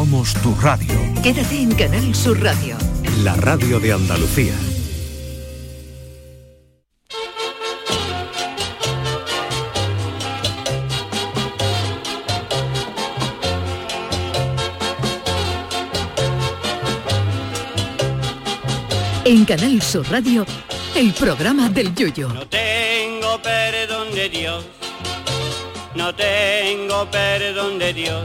Somos tu radio. Quédate en Canal Sur Radio. La radio de Andalucía. En Canal Sur Radio, el programa del Yoyo. No tengo perdón de Dios, no tengo perdón de Dios,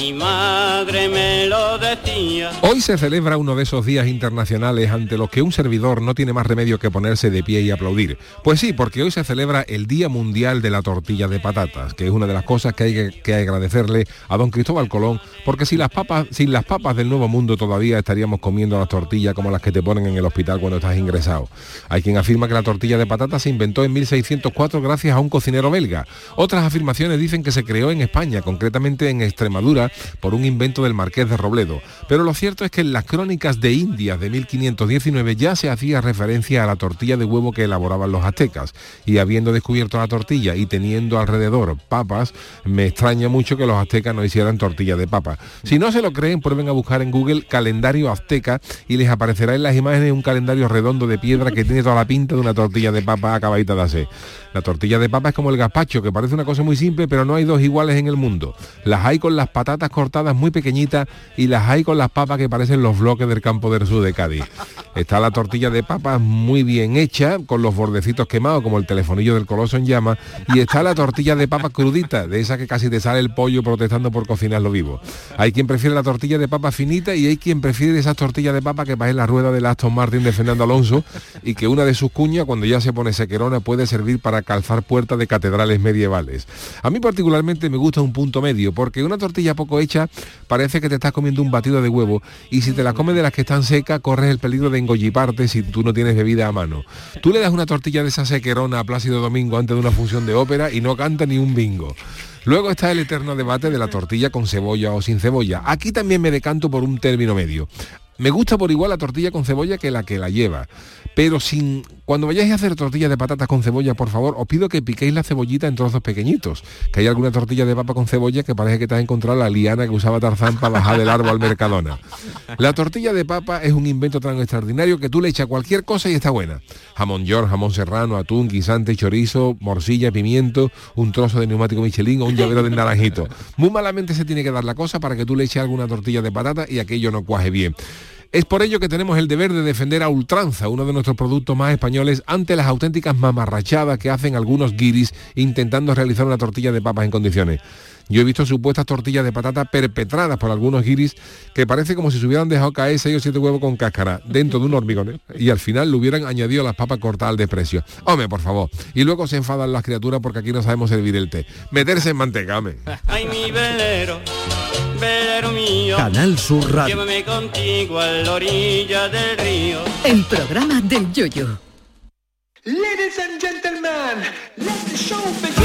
mi madre me lo decía. Hoy se celebra uno de esos días internacionales ante los que un servidor no tiene más remedio que ponerse de pie y aplaudir. Pues sí, porque hoy se celebra el Día Mundial de la Tortilla de Patatas, que es una de las cosas que hay que, agradecerle a don Cristóbal Colón, porque si las papas, sin las papas del Nuevo Mundo todavía estaríamos comiendo las tortillas como las que te ponen en el hospital cuando estás ingresado. Hay quien afirma que la tortilla de patatas se inventó en 1604 gracias a un cocinero belga. Otras afirmaciones dicen que se creó en España, concretamente en Extremadura, por un invento del marqués de Robledo. Pero lo cierto es que en las crónicas de Indias de 1519 ya se hacía referencia a la tortilla de huevo que elaboraban los aztecas. Y habiendo descubierto la tortilla y teniendo alrededor papas, me extraña mucho que los aztecas no hicieran tortilla de papa. Si no se lo creen, prueben a buscar en Google calendario azteca y les aparecerá en las imágenes un calendario redondo de piedra que tiene toda la pinta de una tortilla de papa acabadita de hacer. La tortilla de papa es como el gazpacho, que parece una cosa muy simple, pero no hay dos iguales en el mundo. Las hay con las patatas cortadas muy pequeñitas y las hay con las papas que parecen los bloques del campo del sur de Cádiz. Está la tortilla de papas muy bien hecha, con los bordecitos quemados, como el telefonillo del coloso en llama, y está la tortilla de papas crudita, de esa que casi te sale el pollo protestando por cocinarlo vivo. Hay quien prefiere la tortilla de papa finita y hay quien prefiere esas tortillas de papa que parecen la rueda del Aston Martin de Fernando Alonso y que una de sus cuñas, cuando ya se pone sequerona, puede servir para calzar puertas de catedrales medievales. A mí particularmente me gusta un punto medio, porque una tortilla poco hecha parece que te estás comiendo un batido de huevo y si te la comes de las que están secas, corres el peligro de engolliparte si tú no tienes bebida a mano. Tú le das una tortilla de esa sequerona a Plácido Domingo antes de una función de ópera y no canta ni un bingo. Luego está el eterno debate de la tortilla con cebolla o sin cebolla. Aquí también me decanto por un término medio. Me gusta por igual la tortilla con cebolla que la que la lleva. Pero sin. Cuando vayáis a hacer tortillas de patatas con cebolla, por favor, os pido que piquéis la cebollita en trozos pequeñitos. Que hay alguna tortilla de papa con cebolla que parece que te has encontrado la liana que usaba Tarzán para bajar del árbol al Mercadona. La tortilla de papa es un invento tan extraordinario que tú le echas cualquier cosa y está buena. Jamón york, jamón serrano, atún, guisante, chorizo, morcilla, pimiento, un trozo de neumático Michelin o un llavero de naranjito. Muy malamente se tiene que dar la cosa para que tú le eches alguna tortilla de patata y aquello no cuaje bien. Es por ello que tenemos el deber de defender a ultranza uno de nuestros productos más españoles ante las auténticas mamarrachadas que hacen algunos guiris intentando realizar una tortilla de papas en condiciones. Yo he visto supuestas tortillas de patata perpetradas por algunos guiris que parece como si se hubieran dejado caer 6 o 7 huevos con cáscara dentro de un hormigón ¿eh? y al final le hubieran añadido las papas cortadas al desprecio. Hombre, por favor. Y luego se enfadan las criaturas porque aquí no sabemos servir el té. Meterse en manteca, hombre. Ay, mi velero mío. Canal Sur Radio. Llévame contigo a la orilla del río. El programa del Yoyo. Ladies and gentlemen, let the show begin.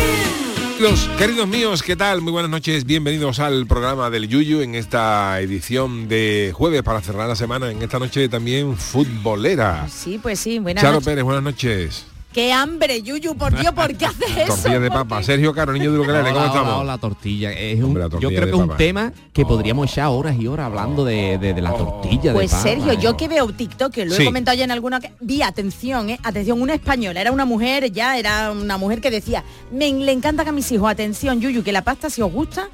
Queridos, queridos míos, ¿qué tal? Muy buenas noches, bienvenidos al programa del Yuyu en esta edición de jueves para cerrar la semana, en esta noche también futbolera. Sí, pues sí, buenas Charo noches. Pérez, buenas noches. Qué hambre, Yuyu, por Dios, ¿por qué haces eso? Tortilla de ¿Por papa. qué? Sergio Caro, niño de Ukelele, ¿cómo Hola, estamos? hola, tortilla. Es un- Hombre, la yo tortilla creo que es un papa. tema que podríamos echar horas y horas hablando de, de- de la tortilla Pues de papa. Sergio, ¿eh? yo que veo TikTok, que lo Sí. he comentado ya en alguna que vi, atención, eh, atención, una española, era una mujer, ya era una mujer que decía, me le encanta que a mis hijos, atención, Yuyu, que la pasta si os gusta,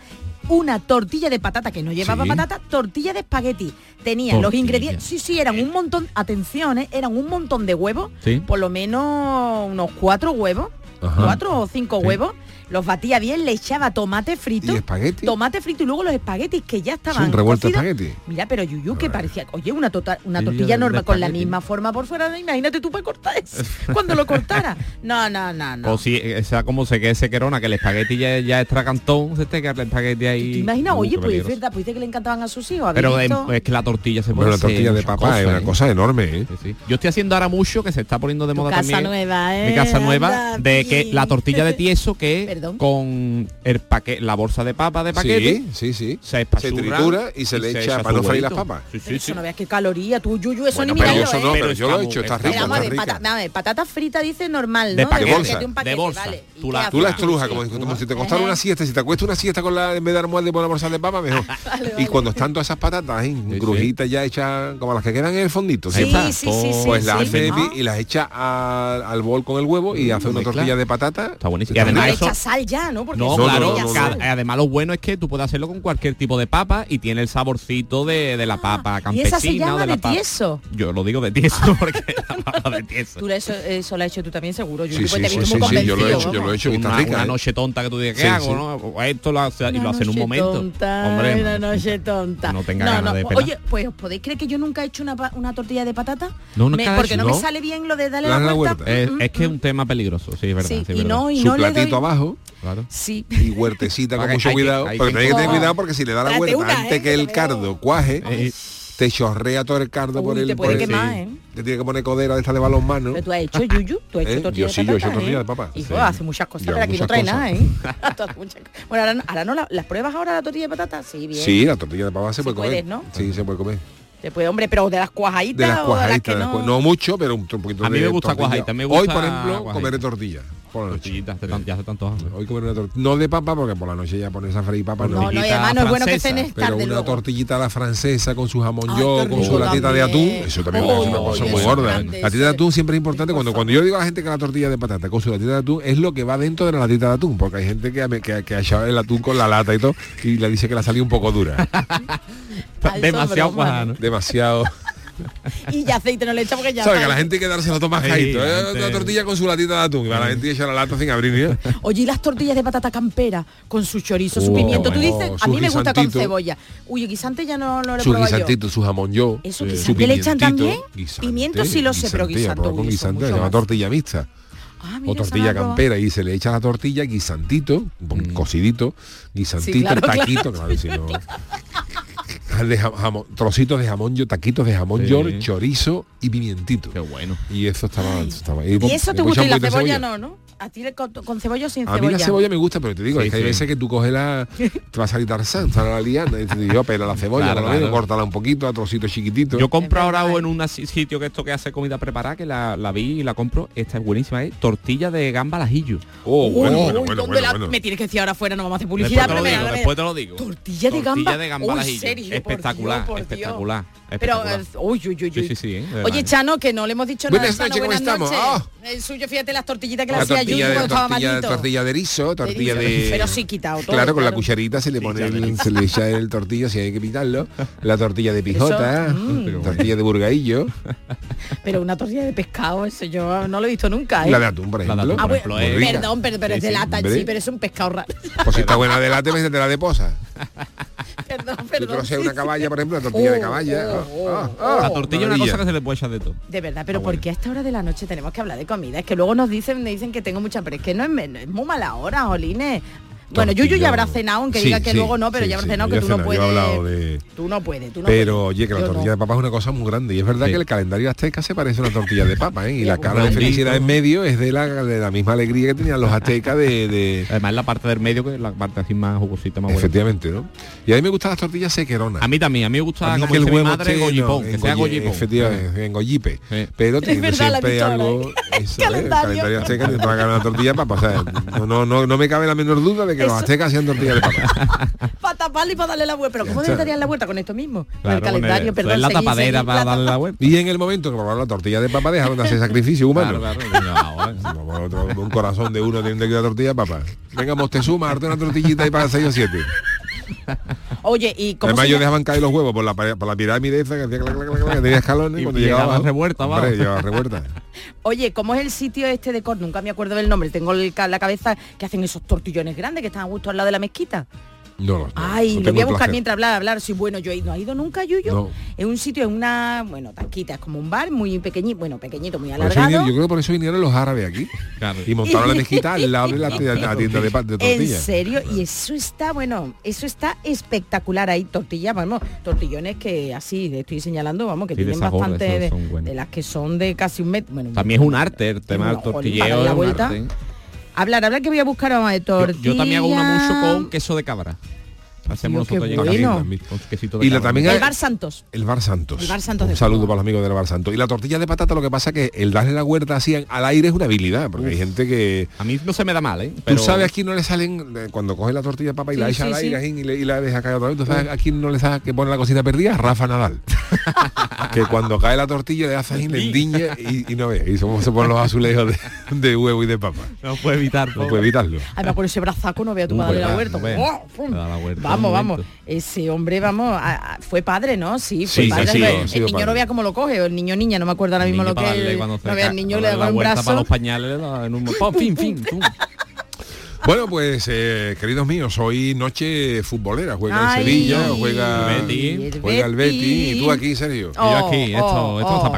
una tortilla de patata que no llevaba Sí. patata, tortilla de espagueti. Tenían los ingredientes, sí, sí, eran un montón, atención, eh, eran un montón de huevos, Sí. por lo menos unos cuatro huevos, Ajá. cuatro o cinco Sí. huevos, los batía bien, le echaba tomate frito, ¿Y espagueti? tomate frito y luego los espaguetis que ya Es estaban un revuelto espagueti. Mira, pero Yuyu que parecía, oye, una, tota- una tortilla normal con la misma forma por fuera, imagínate tú para cortar eso, cuando lo cortara. No, no, no, no. O si, o sea, como se quede sequerona, que el espagueti ya, ya es tracantón, se te queda el espagueti ahí. ¿Te imaginas? Uh, Oye, pues es verdad, pues dice que le encantaban a sus hijos. ¿habéis Pero es, visto? es que la tortilla se puede Bueno, la hacer tortilla de papa es una ¿eh? cosa enorme, ¿eh? Sí, sí. Yo estoy haciendo ahora mucho que se está poniendo de Tu moda casa también. nueva, ¿eh? Mi casa nueva, Anda, de que la tortilla de tieso que Con el paque, la bolsa de papa de paquete. Sí, sí, sí. Se, se tritura y se le echa para no freír las papas. Sí, sí, no veas qué caloría, tú, Yuyu, eso bueno, ni pero eso no, pero yo lo he hecho, está rico, está. Patata, frita dice normal, ¿no? De, bolsa. De, bolsa. Tú, la, tú la estrujas, como si te costara una siesta, si te acuestas una siesta con la, en vez de almohada y bolsa de papa, mejor. Y cuando están todas esas patatas, grujitas ya hechas, como las que quedan en el fondito, sí, sí, sí, Pues las hace ah. y las echa al bol con el huevo y hace una tortilla de patata. Está buenísimo. Y además sal ya, ¿no? Porque no, claro. No, además, lo bueno es que tú puedes hacerlo con cualquier tipo de papa y tiene el saborcito de, la ah, papa campesina. De, la de? Yo lo digo de tieso porque la papa de tieso. Tú eso, lo has hecho tú también seguro. Yo sí, sí, sí, lo he hecho, yo lo he hecho. Una, está una eh. noche tonta que tú digas, ¿qué hago? No? Esto lo hace, y lo hace en un momento. Hombre, una noche tonta. No tenga ganas de pelar. Oye, pues podéis creer que yo nunca he hecho una, tortilla de patata? No, no, Porque no me sale bien lo de darle la vuelta. Es que es mm, mm. un tema peligroso, sí, es verdad. Y no, y no platito abajo. Claro. Sí. Y huertecita con mucho cuidado. Hay, hay, porque tenés que tener cuidado porque si le da la huerta una, antes eh, que el cardo cuaje, eh, te chorrea todo el cardo Uy, por el... Te puede por quemar, el, sí. ¿eh? Te tiene que poner codera de esta de balón mano. Pero tú has hecho yuyu, tú has hecho eh, tortilla Yo sí, yo he hecho tortilla de papá. Hijo, hace muchas cosas, pero aquí no trae nada, ¿eh? bueno, ahora, no, las pruebas ahora la tortilla de patata, sí, bien. Sí, la tortilla de papá se puede comer. ¿no? Sí, se puede comer. Te puede, hombre, pero de las cuajaditas. De las cuajaditas, no... mucho, pero un, un poquito de A mí me gusta cuajadita, Hoy, por ejemplo, comeré tortillas. Por tanto. Hoy comer una tortilla. No de papa, porque por la noche ya pones a freír papa. No, no, no, no es bueno que tenés Pero una tortillita la francesa con su jamón yo, con su latita de atún. Eso también es una cosa muy gorda. La latita de atún siempre es importante. Cuando, cuando yo digo a la gente que la tortilla de patata con su latita de atún es lo que va dentro de la latita de atún, porque hay gente que, que, que ha echado el atún con la lata y todo y le dice que la salió un poco dura. demasiado pajano. Demasiado. y ya aceite no le echa porque ya. ¿Sabes? Que la gente hay que. ¿eh? Una tortilla con su latita de atún. Y la gente echa la lata sin abrir. ¿eh? Oye, y las tortillas de patata campera con su chorizo, su oh, pimiento. Tú dices, a mí me gusta con cebolla. Uy, guisante ya no, no lo he Su guisantito, su jamón yo. Eso, eh, su le echan también? Guisante, pimiento sí lo sé, pero guisante. Con guisante, se tortilla mixta. Ah, o tortilla campera y se le echa la tortilla guisantito, mm. cocidito, guisantito, taquito. de trocitos de jamón, yo taquitos de jamón, yo chorizo y pimientito. Qué bueno. Y eso estaba... estaba y, eso te gusta y la cebolla, cebolla, no, ¿no? a ti con, con cebolla. A mí la cebolla me gusta, pero te digo, es que hay veces que tú coges la... te vas a gritar san, la liana, y te digo, yo pela la cebolla, claro, un poquito, a trocitos chiquititos. Yo compro ahora o ¿eh? en un sitio que esto que hace comida preparada, que la, vi y la compro, esta es buenísima, ¿eh? tortilla de gamba al oh, Me tienes que decir ahora afuera, no vamos a hacer publicidad. Después te lo digo, después te lo digo. Tortilla, de gamba. De gamba al espectacular, espectacular, Pero, eh, uy, uy, uy. Sí, sí, sí. Oye, Chano, que no le hemos dicho nada. Buenas noches. El suyo, fíjate las tortillitas que le hacía yo tortilla, de, tortilla, tortilla de erizo, tortilla de, erizo. de... Pero sí quitado todo. Claro, con la cucharita se le pone, sí, el, se le echa el tortillo si hay que pitarlo. La tortilla de pijota, mm. tortilla de burgadillo. Pero una tortilla de pescado, eso yo no lo he visto nunca. ¿eh? La de atún, por ejemplo. Ah, perdón, pero, pero sí, es de lata, sí, pero es un pescado raro. Pues si está buena de lata, me de la de posa. perdón, perdón. Yo una caballa, por ejemplo, una tortilla de oh, caballa. Oh, oh, ah, oh. Ah. la tortilla es una cosa que se le puede echar de todo. De verdad, pero ah, bueno. porque a esta hora de la noche tenemos que hablar de comida? Es que luego nos dicen, me dicen que tengo mucha hambre. Es que no es, no es muy mala hora, Jolines. Bueno, Yuyu ya habrá cenado, aunque diga que luego no, pero ya habrá cenado que tú. No puedes, tú no puedes. Pero, oye, que la tortilla de papa es una cosa muy grande. Y es verdad que el calendario azteca se parece a una tortilla de papa, ¿eh? Y la cara de felicidad en medio es de la, de la misma alegría que tenían los aztecas de. Además la parte del medio que es la parte así más jugosita, más buena. Efectivamente, ¿no? Y a mí me gustan las tortillas sequeronas. A mí también, a mí me gusta como el huevo madre gollipón, que sea gollipón. Efectivamente, en gollipe. Pero tiene siempre algo... ¿eh? ¿eh? El calendario azteca te va a ganar una tortilla de papa. No me cabe la menor duda de que que Eso. los aztecas tortilla de papa. para taparle y para darle la vuelta. Pero ¿cómo le darían la vuelta con esto mismo? Claro, el calendario, perdón. La tapadera seguir, para darle la vuelta. Y en el momento que probaron la tortilla de papa dejaron de hacer sacrificio humano. Claro, claro, no, un corazón de uno tiene que dar tortilla de papa. Venga, Moctezuma, darte una tortillita y para 6 o 7. Oye, y como. Además, ellos dejaban caer los huevos por la, pirámide esa que hacía que tenía escalones y cuando llegaba. revuelta. Oye, ¿cómo es el sitio este de Córdoba? Nunca me acuerdo del nombre, tengo la cabeza que hacen esos tortillones grandes que están justo al lado de la mezquita. No, no, Ay, lo voy a buscar mientras hablar, hablar. Sí, bueno, yo he ido, no he ido nunca, Yuyo. No. Es un sitio, es una, bueno, taquita, es como un bar muy pequeñito, bueno, pequeñito, muy alargado. Yo creo por eso vinieron los árabes aquí. Y montaron la mezquita al lado de la, tienda de, de, tortillas. En serio, y eso está, bueno, eso está espectacular. Hay tortillas, vamos, tortillones que así estoy señalando, vamos, que tienen bastante de, las que son de casi un metro. Bueno, También es un arte el tema del tortilleo. Hablar, hablar que voy a buscar a de Yo, tortilla. yo también hago una mucho con queso de cabra. Hacemos nosotros allí bueno. Y la también El Bar Santos. El Bar Santos. El Bar Santos de Un saludo para los amigos del Bar Santos. Y la tortilla de patata lo que pasa que el darle la huerta así al aire es una habilidad, porque hay gente que... A mí no se me da mal, ¿eh? Tú sabes a quién no le salen, eh, cuando coge la tortilla de papa y Sí, la echa sí, al aire y, le- y la deja caer otra vez, ¿tú sabes a quién no le sabe que pone la cocina perdida? Rafa Nadal. que cuando cae la tortilla le hace le endiña y, y no ve. Y somos se ponen los azulejos de, de huevo y de papa. No puede evitar. No puede evitarlo. Además con ese brazaco no vea tu Uh, padre la huerta. no ¡Oh! Vamos, vamos. Ese hombre, vamos, a- a- fue padre, ¿no? Sí, fue Sí, padre. el ha sido niño no padre. vea cómo lo coge, o el niño niña, no me acuerdo ahora mismo lo que darle el- no vea niño no le da un vuelta para brazo. los pañales en un ¡pum! fin, fin. Bueno, pues eh, queridos míos, hoy noche futbolera. Juega Ay. el Sevilla, juega, El Betis. juega el Betis. Y tú aquí, Sergio. Y yo aquí, Oh, esto, oh, esto no está oh.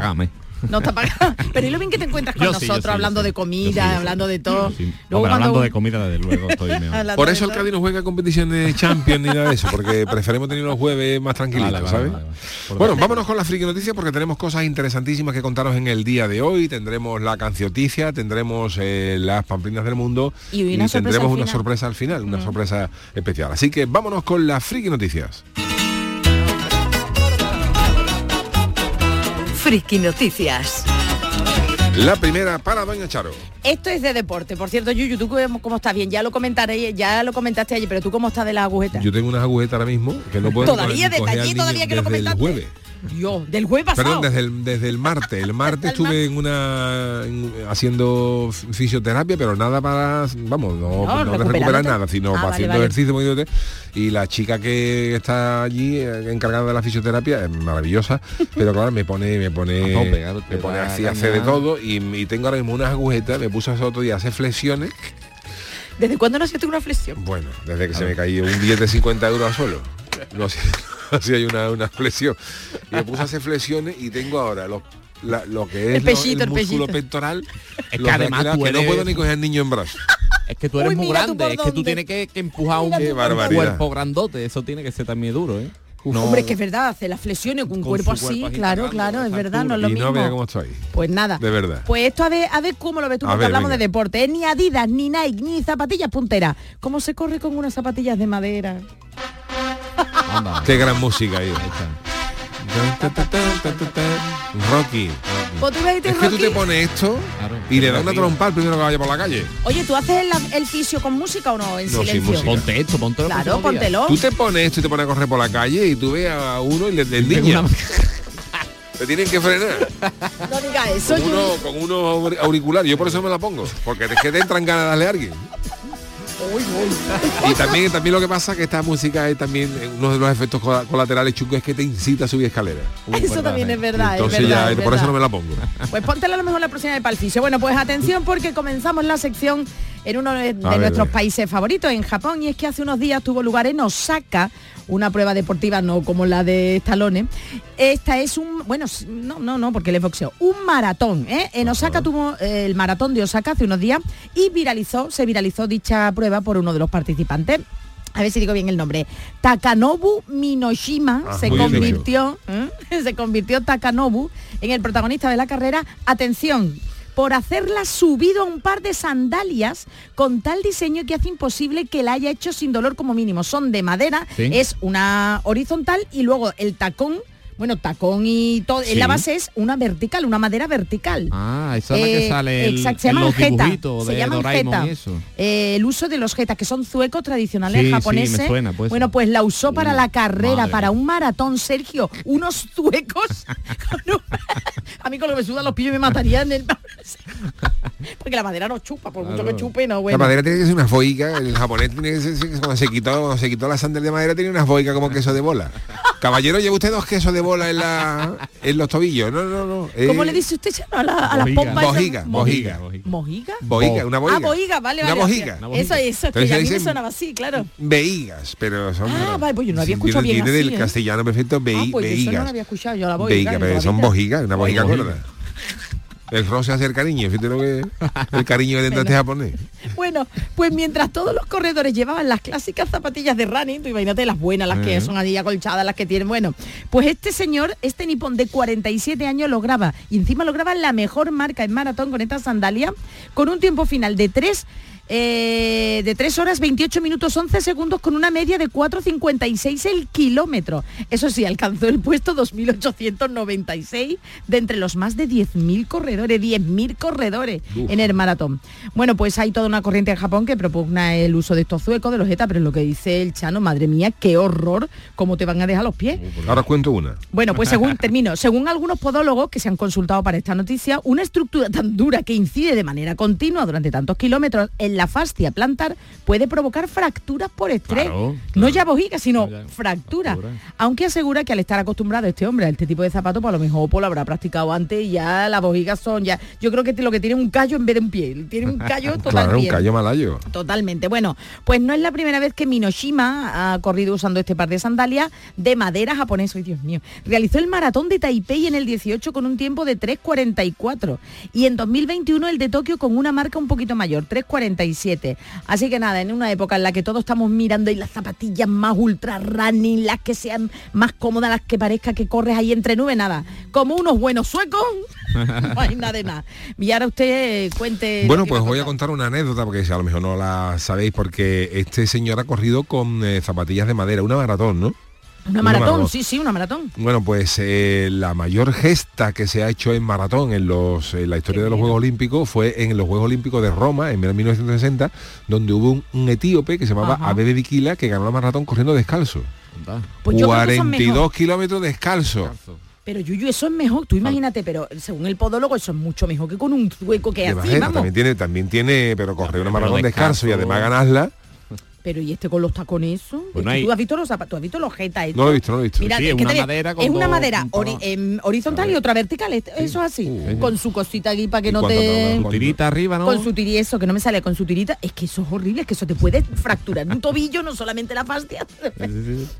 No está pagado. Pero y lo bien que te encuentras con Yo nosotros sí, yo hablando sí. de comida, sí, hablando de todo. Sí. Luego Hombre, cuando- hablando de comida, desde luego, estoy Por eso el. Cádiz no juega competiciones de Champions ni nada de eso, porque preferimos tener los jueves más tranquilitos, Vale, vale, ¿sabes? vale, vale. Por Bueno, vámonos con la friki noticias porque tenemos cosas interesantísimas que contaros en el día de hoy. Tendremos la cancioticia, tendremos eh, las pamplinas del mundo Y una tendremos una sorpresa al final, una sorpresa especial. Así que vámonos con las friki noticias. Friki Noticias. La primera para Doña Charo. Esto es de deporte. Por cierto, Yuyu, ¿tú cómo, cómo estás? Bien, ya lo comentaré, ya lo comentaste ayer, pero ¿tú cómo estás de las agujetas? Yo tengo unas agujetas ahora mismo que no puedo Todavía, al todavía que lo el comentaste. jueves. Dios, del jueves pasado. Perdón, desde el, desde el martes. El martes estuve en una en- haciendo fisioterapia, pero nada para, vamos, no, No, no recuperar nada, sino Ah, para vale, haciendo vale. ejercicio. moviéndote. Y la chica que está allí eh, encargada de la fisioterapia es maravillosa, pero claro, me pone, me pone, me pone así a hacer de todo y, y tengo ahora mismo unas agujetas, me puse hace otro día a hacer flexiones. ¿Desde cuándo no hacías una flexión? Bueno, desde que se me cayó un billete de 50 euros al suelo. No sé, así hay una, una flexión. Y me puse a hacer flexiones y tengo ahora los, la- lo que es El lo- pellito, el, el músculo pectoral. Es que de además tú que no eres- puedo ni coger al niño en brazos. Es que tú eres Uy, muy grande, es que tú tienes que, que empujar un, barbaridad. cuerpo grandote, eso tiene que ser también duro, ¿eh? No- Hombre, es que es verdad, hacer las flexiones con un cuerpo su así, cuerpo claro, claro, es verdad, no es lo y mismo. no vea cómo estoy. Pues nada. De verdad. Pues esto a ver, a ver cómo lo ves tú, A porque ver, hablamos venga. de deporte. ¿eh? Ni Adidas, ni Nike, ni zapatillas punteras. ¿Cómo se corre con unas zapatillas de madera? Anda. Qué gran música ahí. Ahí está. Rocky. Pues ves, Es que tú te pones esto y le das una trompa al primero que vaya por la calle. Oye, ¿tú haces el, el fisio con música o no? En No, sin silencio. música. Ponte esto, ponte lo Claro, póntelo. Tú te pones esto y te pones a correr por la calle y tú ves a uno y le, una- Te tienen que frenar. No digas eso, con, uno, con unos auriculares. Yo por eso me la pongo. Porque es que te entran ganas de darle a alguien. Y también, también lo que pasa es que esta música es también uno de los efectos cola- colaterales chungos es que te incita a subir escaleras. Eso también es verdad. Entonces es verdad, ya, es por eso no me la pongo. Pues póntela a lo mejor la próxima de Palficio. Bueno, pues atención porque comenzamos la sección en uno de, nuestros países favoritos, en Japón, y es que hace unos días tuvo lugar en Osaka una prueba deportiva, no como la de Stallone. Esta es un, bueno, no, no, no, porque él es boxeo, un maratón. ¿eh? En Osaka tuvo eh, el maratón de Osaka hace unos días y viralizó, se viralizó dicha prueba por uno de los participantes. A ver si digo bien el nombre. Takanobu Minoshima Ah, se convirtió, ¿eh? se convirtió Takanobu en el protagonista de la carrera. Atención, por hacerla subido a un par de sandalias con tal diseño que hace imposible que la haya hecho sin dolor como mínimo. Son de madera, Sí. es una horizontal y luego el tacón, bueno, tacón y todo, en la Sí. base es una vertical, una madera vertical. Ah, esa es la Eh, que sale el, exacto, se en llaman los jeta, dibujitos se de llaman jeta. y eso. Eh, el uso de los jetas, que son zuecos tradicionales Sí, sí, me japoneses. suena, pues. bueno, pues la usó para Uh, la carrera, madre para un maratón, Sergio. Unos zuecos. un- a mí con lo que me sudan los pillos me matarían. El... Porque la madera no chupa, por mucho que chupe, no, La bueno. madera tiene que ser una foica, el japonés tiene que ser, cuando se quitó, cuando se quitó la sandal de madera tenía una foica como queso de bola. Caballero, lleva usted dos quesos de bola en la en los tobillos. No, no, no. eh, ¿Cómo le dice usted Chano, a, la- a las Bojiga. pompas? esas? Bojiga, bojiga. ¿Mojiga? Bohiga, una bohiga. Ah, bohiga, vale, Una vale. bojiga. Una bojiga. Eso, eso, es que Entonces a mí me sonaba así, claro. Veigas, pero son. Ah, vale, pues yo no había escuchado bien viene así, del ¿eh? castellano perfecto, vei, Ah, pues yo eso no veigas. lo había escuchado, yo la bohiga. Veiga, pero son bojigas, una bojiga Bojiga. gorda. El roce hace el cariño, fíjate lo que el cariño que tendrá este japonés. Bueno, pues mientras todos los corredores llevaban las clásicas zapatillas de running, tú imagínate las buenas, las que son allí acolchadas, las que tienen, bueno, pues este señor, este nipón de 47 años lograba, y encima lograba la mejor marca en maratón con esta sandalia, con un tiempo final de 3 eh, de 3 horas 28 minutos 11 segundos con una media de 4,56 el kilómetro. Eso sí, alcanzó el puesto 2.896 de entre los más de 10.000 corredores, 10.000 corredores en el maratón. Bueno, pues hay toda una corriente en Japón que propugna el uso de estos zuecos, de los ETA, pero lo que dice el Chano, madre mía, qué horror, cómo te van a dejar los pies. Ahora os cuento una. Bueno, pues según termino, según algunos podólogos que se han consultado para esta noticia, una estructura tan dura que incide de manera continua durante tantos kilómetros en la fascia plantar puede provocar fracturas por estrés. Claro, No ya bojiga, sino Ya, fractura. fractura. Aunque asegura que al estar acostumbrado este hombre a este tipo de zapatos, pues a lo mejor pues, lo habrá practicado antes y ya las bojigas son ya. Yo creo que lo que tiene un callo en vez de un pie. Tiene un callo total Claro, un callo malayo. Totalmente. Bueno, pues no es la primera vez que Minoshima ha corrido usando este par de sandalias de madera japonesa. Ay, Dios mío. Realizó el maratón de Taipei en el 18 con un tiempo de 3.44 y en 2021 el de Tokio con una marca un poquito mayor, 3.47. Así que nada, en una época en la que todos estamos mirando y las zapatillas más ultra running, las que sean más cómodas, las que parezca que corres ahí entre nubes, nada. Como unos buenos suecos, no hay nada de nada. Y ahora usted eh, cuente... Bueno, pues voy a contar una anécdota, porque a lo mejor no la sabéis, porque este señor ha corrido con eh, zapatillas de madera, una maratón, ¿no? Una Una maratón, sí, sí, una maratón. Bueno, pues eh, la mayor gesta que se ha hecho en maratón en, los, en la historia de los Juegos Olímpicos fue en los Juegos Olímpicos de Roma en 1960, donde hubo un, un etíope que se llamaba Ajá. Abebe Bikila que ganó la maratón corriendo descalzo. Pues yo creo que son 42 mejor. kilómetros descalzo. Pero Yuyu, eso es mejor, tú imagínate, pero según el podólogo eso es mucho mejor que con un hueco que vamos. también tiene, también tiene, pero correr una maratón descalzo y además ganarla. Pero y este con los tacones eso, Es no que hay- tú has visto los zapatos, tú has visto los jetas No lo he visto, no lo he visto. Mira, Sí, es, una madera con es una dos madera puntadas. ori- em, horizontal y otra vertical, es- eso es así, Uh. con su cosita aquí para que ¿Y no te... tarda? Tirita arriba, ¿no? Con su tiri eso, que no me sale con su tirita, es que eso es horrible, es que eso te puede fracturar un tobillo, no solamente la fascia.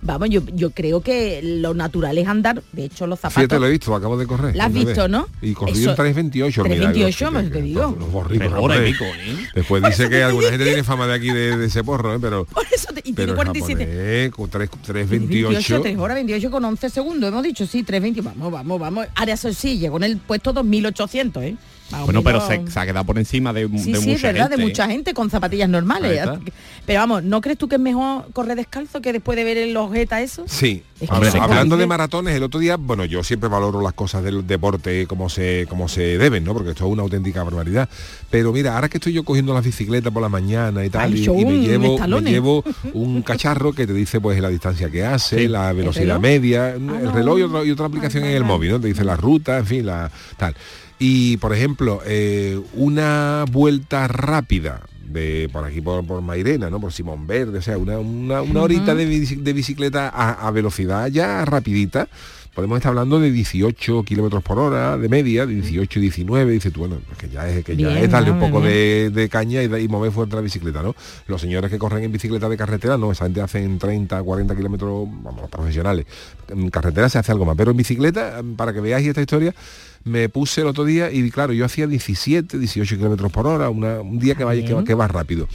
Vamos, yo, yo creo que lo natural es andar, de hecho los zapatos... Fíjate, lo he visto, lo acabo de correr. ¿La has visto, no? Y corrí Eso- un 3.28. mira, 3.28, que- me te digo. Los borricos. ¿eh? Después dice que alguna gente tiene fama de aquí de, de ese porro, ¿eh? Pero, Por eso te- y tiene pero el 47. japonés con tres- 28, 3.28. 3 horas 28 con 11 segundos, hemos dicho, sí, 3.20, vamos, vamos, vamos. Ahora eso sí, llegó en el puesto 2.800, ¿eh? Más Bueno, pero se, se ha quedado por encima de, Sí, de sí, es mucha verdad, gente, de mucha gente con zapatillas normales. Pero vamos, ¿no crees tú que es mejor correr descalzo que después de ver el ojeta eso? Sí, Es que Hombre, eso es hablando de maratones, el otro día, bueno, yo siempre valoro las cosas del deporte como se, como se deben, ¿no? Porque esto es una auténtica barbaridad. Pero mira, ahora que estoy yo cogiendo las bicicletas por la mañana y tal, Ay, y, me, llevo, me llevo un cacharro que te dice pues la distancia que hace, Sí. la velocidad media, Ah, el no. reloj y otra, y otra aplicación Ay, en el móvil, ¿no? Te dice la ruta, en fin, la tal. Y por ejemplo, eh, una vuelta rápida de por aquí por, por Mairena, ¿no? Por Simón Verde, o sea, una, una, una horita de, bici- de bicicleta a, a velocidad ya rapidita. Podemos estar hablando de 18 kilómetros por hora de media, de 18 y 19, dice tú, bueno, pues que ya es que ya Bien, es darle un poco de, de caña y, y mover fuerte la bicicleta, ¿no? Los señores que corren en bicicleta de carretera, no, esa gente hacen 30, 40 kilómetros, vamos, los profesionales. En carretera se hace algo más, pero en bicicleta, para que veáis esta historia, me puse el otro día y claro, yo hacía 17, 18 kilómetros por hora, una- un día que vaya que, va- que va rápido.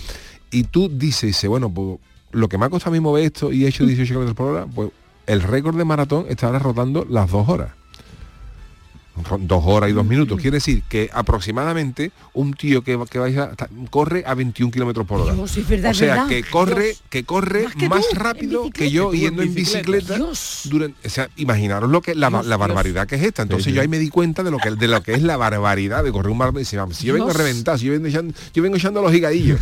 Y tú dices, dice, bueno, pues lo que me ha costado a mí mover esto y he hecho 18 kilómetros por hora, pues el récord de maratón está ahora rotando las dos horas. Dos horas y dos minutos. Quiere decir que aproximadamente un tío que, que vaya a- corre a 21 kilómetros por hora. Dios, es verdad, o sea, verdad. que corre, Dios. que corre Más que más, tú, en rápido que yo en yendo en bicicleta. durante- o sea, imaginaros lo que la, la barbaridad que es esta. Entonces Sí, yo ahí me di cuenta de lo que de lo que es la barbaridad de correr un maratón. Y dice, vamos, si yo vengo reventar, si yo vengo echando, yo vengo echando los higadillos.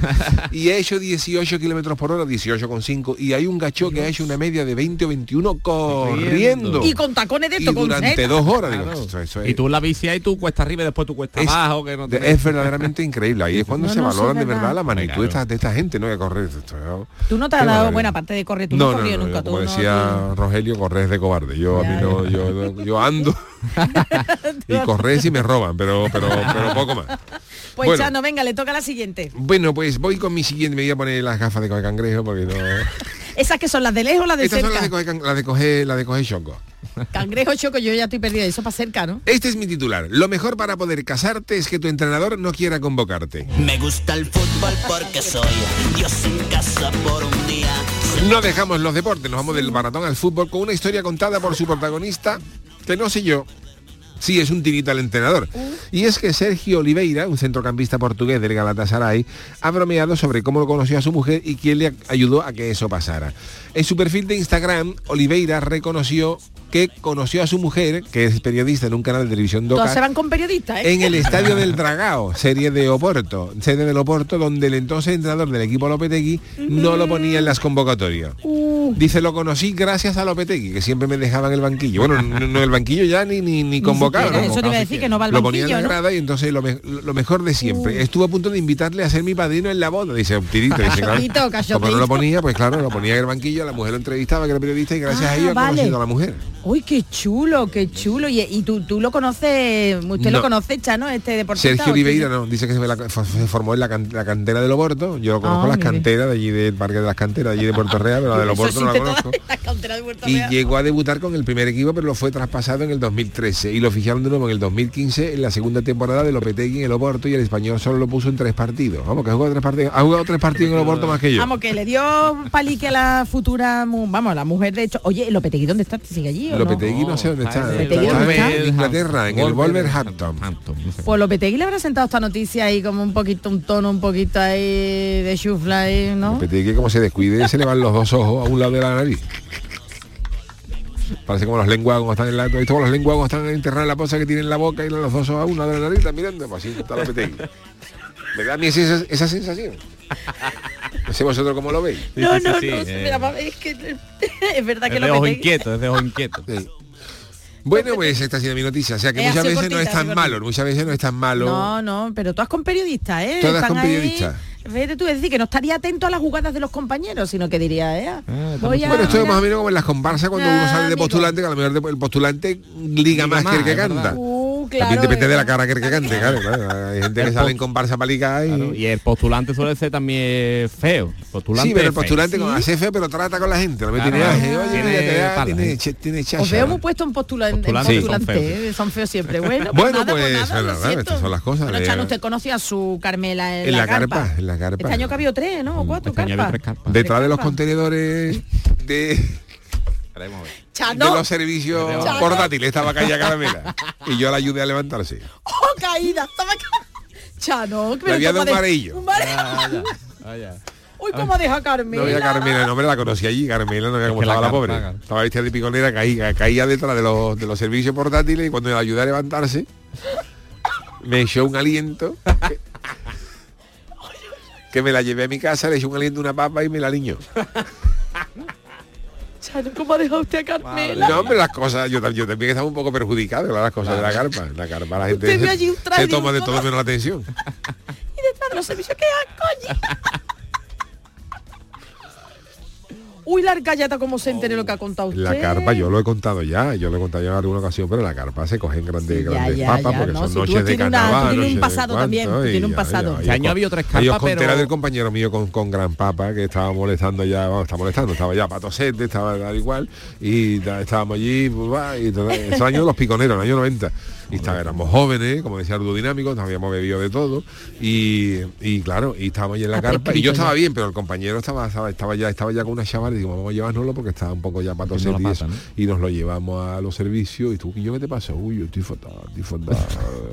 y he hecho 18 kilómetros por hora, 18,5. Y hay un gacho que ha hecho una media de 20 o 21 corriendo. Y con tacones de Y con durante dos horas. Digo, Claro. eso- eso es- Y tú la bici ahí tú cuesta arriba y después tú cuesta es, abajo, que no te... es verdaderamente increíble. Ahí es cuando No, se no, valoran de verdad verdad. la magnitud Claro. de, esta, de esta gente, ¿no? Que correr. Esto- Tú no te has dado buena parte de correr, tú no, no, has no, corrido no, nunca. yo, tú como no- decía Rogelio, correr de cobarde. Yo a mí no, yo, yo ando y correr si me roban, pero, pero, pero poco más. Pues Bueno. Chano, venga, le toca la siguiente. Bueno, pues voy con mi siguiente, me voy a poner las gafas de coger cangrejo porque no. Esas que son las de lejos o las de Estas son las cerca. de coger, las de coger, las de coger choco. Cangrejo choco, yo ya estoy perdida. Eso para cerca, ¿no? Este es mi titular. Lo mejor para poder casarte es que tu entrenador no quiera convocarte. Me gusta el fútbol porque soy Dios en casa por un día. No dejamos los deportes, nos vamos del maratón al fútbol con una historia contada por su protagonista, que no sé yo, Sí, es un tirito al entrenador. Y es que Sergio Oliveira, un centrocampista portugués del Galatasaray, ha bromeado sobre cómo lo conoció a su mujer y quién le ayudó a que eso pasara. En su perfil de Instagram, Oliveira reconoció que conoció a su mujer, que es periodista en un canal de televisión Todas local, se van con periodistas, ¿eh? en el Estadio del Dragao, serie de Oporto, sede del Oporto, donde el entonces entrenador del equipo Lopetegui no lo ponía en las convocatorias. Uh. Dice, lo conocí gracias a Lopetegui, que siempre me dejaba en el banquillo. Bueno, no, no el banquillo ya ni, ni, ni convocado. siquiera, ¿no? eso te iba a decir, que no va al Lo ponía en la ¿no? grada y entonces lo, me- lo mejor de siempre. Estuvo a punto de invitarle a ser mi padrino en la boda. Dice, tirito. Dice, claro, como no lo ponía, pues claro, lo ponía en el banquillo, la mujer lo entrevistaba, que era periodista, y gracias Ah, a ello ha vale. conocido a la mujer. Uy, qué chulo, qué chulo. Y, y tú, tú lo conoces, usted No. lo conoce, Chano, este deportista. Sergio ¿o tú- Oliveira no, dice que se, la- formó en la, can- la cantera del Oporto. Yo conozco Ah, las mire. canteras de allí del Parque de las Canteras, de allí de Puerto Real, pero la del Eso Oporto no la conozco. la de Y Real. llegó a debutar con el primer equipo, pero lo fue traspasado en el 2013 y lo fijaron de nuevo en el 2015 en la segunda temporada de Lopetegui en el Oporto y el español solo lo puso en tres partidos. Vamos, que ha jugado tres partidos, ha jugado tres partidos en el Oporto más que yo. Vamos, que le dio palique a la futura, vamos, a la mujer de hecho. Oye, ¿Lopetegui dónde está? ¿Sigue allí no? Lopetegui no sé dónde está. Lopetegui Está está? en Inglaterra, en el Wolverhampton. Pues Lopetegui le habrá sentado esta noticia ahí como un poquito, un tono un poquito ahí de chufla ahí, ¿no? Lopetegui como se descuide se le van los dos ojos a un lado de la nariz. Parece como los lenguagos cuando están en la... ¿Viste como los lenguagos están enterrados en la poza que tienen la boca y los dos ojos a un lado de la nariz? Están mirando, pues así está Lopetegui. ¿Me da a mí esa, esa sensación? No sé vosotros cómo lo veis. no, sí, no, sí, no, eh. es que es verdad que Es de ojo inquieto, es de ojo inquieto. Sí. Bueno, pues esta ha sido mi noticia. O sea que Eh, ha muchas veces no cortita, es ha tan malo, muchas veces no es tan malo. No, no, pero todas con periodistas, ¿eh? Todas Están con ahí- periodistas. Vete tú a decir que no estaría atento a las jugadas de los compañeros, sino que diría, ¿eh? voy a- Bueno, esto es más o menos como en las comparsas cuando uno Ah, sale de amigo. postulante, que a lo mejor el postulante liga más, que el que más, es canta. Uh, claro, También depende eh. de la cara que el que cante, claro, claro. Hay gente que El sale post- en comparsa para ligar y... Claro, y el postulante suele ser también feo. Postulante Sí, pero el es feo. postulante como hace feo, pero trata con la gente, no me Claro, tiene Tiene tiene, ¿eh? tiene Os chacha. veo muy puesto en postula- Postulante son postulante, feos. ¿eh? son feos siempre. Bueno, pues Bueno, nada, pues, nada, es lo verdad, siento. estas son las cosas Bueno, Chano, usted conoció a su Carmela en, En la, la carpa, en la carpa. Este año que ha habido tres, ¿no? O cuatro Este había carpas. Detrás de los contenedores de, Esperemos a ver. de Chano, los servicios Chano. portátiles estaba caída caramela. Y yo la ayudé a levantarse. ¡Oh, caída! Estaba ca- Chano, Le había ¿cómo dado un amarillo. Un mare- Ah, ya, ah, ya. Uy, cómo deja Carmela. No veía Carmela, no me la conocí allí, Carmela, no veía cómo que la estaba la pobre. Estaba vestida de piconera, caía, caía detrás de los, de los servicios portátiles y cuando la ayudé a levantarse, me echó un aliento. Que, que me la llevé a mi casa, le echó un aliento a una papa y me la liñó. Chano, ¿cómo ha dejado usted a Carmela? No, hombre, las cosas, yo, yo también estaba un poco perjudicado las cosas de la carpa. La carpa, la gente se, toma de todo. menos la atención. Y detrás de los servicios, ¿qué asco? Uy, la arcallata, como se entere lo que ha contado usted. La carpa, yo lo he contado ya, yo lo he contado ya en alguna ocasión, pero la carpa se cogen grandes, Ya, grandes ya, papas ya, porque no, son si tú noches de carnaval. tienes un pasado también, y tienes un pasado. Este año ha habido tres carpas, del compañero mío con, con gran papa que estaba molestando ya, vamos, está molestando, estaba ya patosete, estaba tal igual, y estábamos allí, y todo, esos años de los piconeros, en el año 90. Y está- éramos jóvenes, como decía Arduo Dinámico, nos habíamos bebido de todo, y, y claro, y estábamos en la carpa, y yo estaba bien, pero el compañero estaba, estaba, estaba ya, estaba ya con una chaval y digo, vamos a llevárnoslo porque estaba un poco ya patosete la y pata. ¿no? Y nos lo llevamos a los servicios y tú, ¿y yo qué te pasa? Uy, yo estoy fatal, estoy fatal,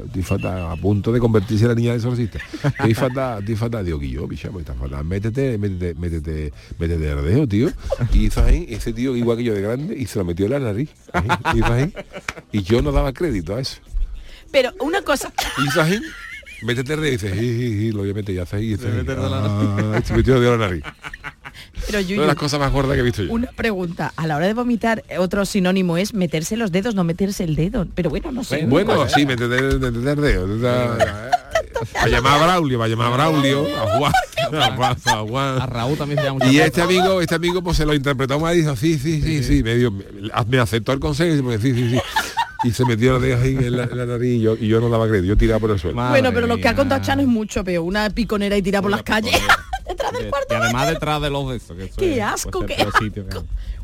estoy fatal, a punto de convertirse en la niña de exorcista. Estoy fatal, estoy fatal. Digo, que yo, picha, pues estás fatal. Métete, métete, métete, métete de dedo, tío. Y hizo ahí, ese tío igual que yo de grande, y se lo metió en la nariz. ahí, hizo ahí. Y yo no daba crédito a eso. Pero una cosa, ahí, métete y dice, "Ji, ji, ji", lo voy a meter y hace ahí, y. Ah, y se metió de la nariz. pero Una de las cosas más gordas que he visto yo. una pregunta. A la hora de vomitar, otro sinónimo es meterse los dedos, no meterse el dedo. Pero bueno, no sé. Bueno, sí, métete, métete el dedo. Va a llamar a Braulio, va a llamar a Braulio, a Juan, a Juan, a Juan. A Raúl también se llama Y este amigo, este amigo pues se lo interpretó mal y dijo, sí, sí, sí, sí, me, dio- me aceptó el consejo y dice, sí, sí, sí. Y se metió los dedos ahí en la, en la nariz y yo, y yo no daba crédito, yo tiraba por el suelo. Madre Bueno, pero lo que ha contado Chano es mucho peor. Una piconera y tirar por las calles. Detrás del Y cuarto. además detrás de los de esos. Que eso Qué es- asco, qué sitio.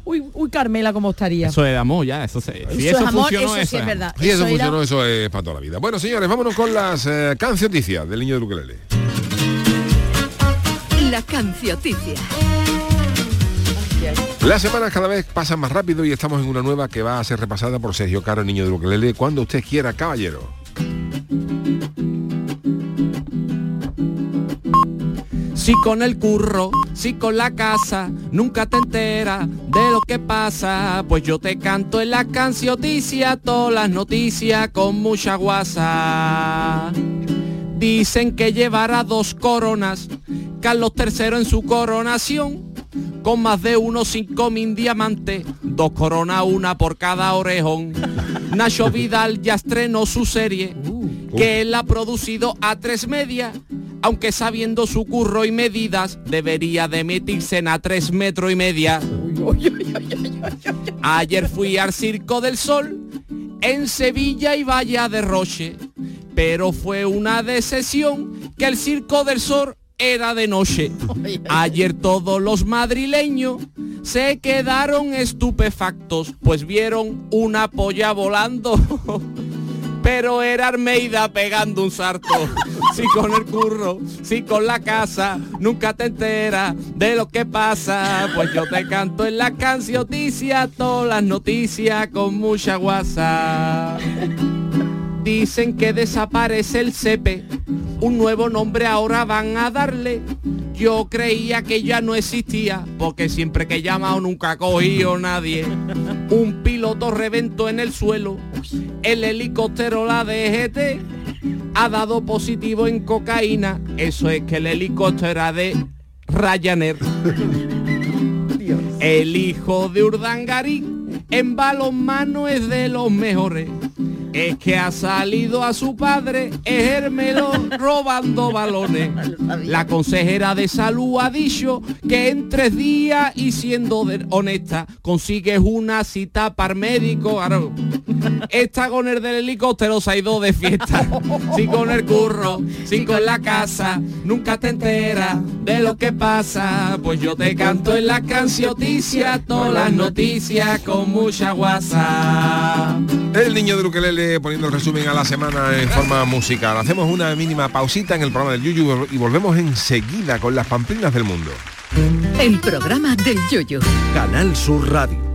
Uy, uy, Carmela, ¿cómo estaría? Eso es amor ya, eso se, si Eso eso, es amor, funcionó, eso sí es verdad. Y eso Eso era- funcionó, eso es para toda la vida. Bueno, señores, vámonos con las eh, canciones del niño de Ukelele. La cancioticia. Las semanas cada vez pasan más rápido y estamos en una nueva que va a ser repasada por Sergio Caro, niño de Ukelele, cuando usted quiera, caballero. Si con el curro, si con la casa, nunca te enteras de lo que pasa, pues yo te canto en la cancioticia todas las noticias con mucha guasa. Dicen que llevará dos coronas, Carlos III en su coronación, con más de unos cinco mil diamantes, dos coronas, una por cada orejón. Nacho Vidal ya estrenó su serie, que él ha producido a tres media, aunque sabiendo su curro y medidas, debería de metirse en a tres metros y media. Ayer fui al Circo del Sol, en Sevilla y Valla de Roche, pero fue una decepción que el Circo del Sol era de noche. Ayer todos los madrileños se quedaron estupefactos, pues vieron una polla volando. Pero era Armeida pegando un sarto. Si con el curro, si con la casa, nunca te enteras de lo que pasa. Pues yo te canto en la cancioticia todas las noticias con mucha guasa. Dicen que desaparece el CEPE, un nuevo nombre ahora van a darle. Yo creía que ya no existía, porque siempre que he llamado nunca ha cogido nadie. Un piloto reventó en el suelo, el helicóptero la DGT ha dado positivo en cocaína, eso es que el helicóptero era de Ryanair. El hijo de Urdangarín en balonmano es de los mejores. Es que ha salido a su padre Hermelo robando balones. La consejera de salud ha dicho que en tres días y siendo honesta consigues una cita para médico. Esta con el del helicóptero se ha ido de fiesta. Si con el curro, si con la casa, nunca te enteras de lo que pasa. Pues yo te canto en la cancioticia todas las noticias con mucha guasa. El niño de Ukelele poniendo el resumen a la semana en forma musical. Hacemos una mínima pausita en el programa del Yuyu y volvemos enseguida con las pamplinas del mundo. El programa del yoyo. Canal Sur Radio.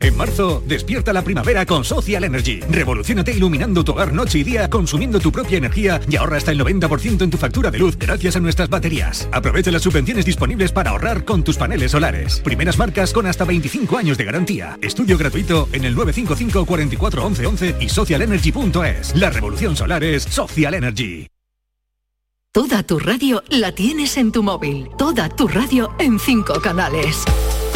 En marzo, despierta la primavera con Social Energy. Revolucionate iluminando tu hogar noche y día, consumiendo tu propia energía y ahorra hasta el 90% en tu factura de luz gracias a nuestras baterías. Aprovecha las subvenciones disponibles para ahorrar con tus paneles solares. Primeras marcas con hasta 25 años de garantía. Estudio gratuito en el 955 44 11 11 y socialenergy.es. La revolución solar es Social Energy. Toda tu radio la tienes en tu móvil. Toda tu radio en cinco canales.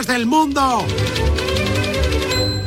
Del mundo.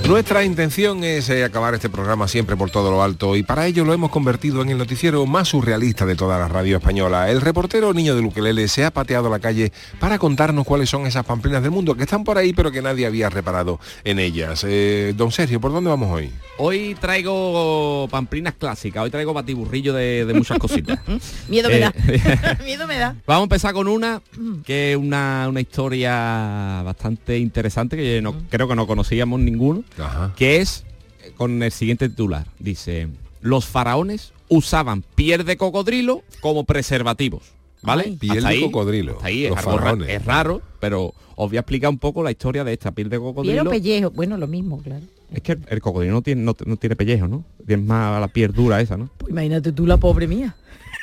Nuestra intención es eh, acabar este programa siempre por todo lo alto y para ello lo hemos convertido en el noticiero más surrealista de toda la radio española. El reportero Niño de Luquelele se ha pateado a la calle para contarnos cuáles son esas pamplinas del mundo que están por ahí pero que nadie había reparado en ellas. Eh, don Sergio, ¿por dónde vamos hoy? Hoy traigo pamplinas clásicas, hoy traigo batiburrillo de, de muchas cositas. Miedo me Eh, da. Miedo me da. Vamos a empezar con una que es una, una historia bastante interesante que no, creo que no conocíamos ninguno, Ajá. que es eh, con el siguiente titular. Dice, los faraones usaban piel de cocodrilo como preservativos. ¿Vale? Ay. Piel Hasta de ahí- cocodrilo, hasta ahí es, los algo faraones. es raro, pero os voy a explicar un poco la historia de esta piel de Piel cocodrilo. o pellejo. Bueno, lo mismo, claro. Es que el, el cocodrilo no tiene, no, no tiene pellejo, ¿no? Tiene más la piel dura esa, ¿no? Pues imagínate tú la pobre mía.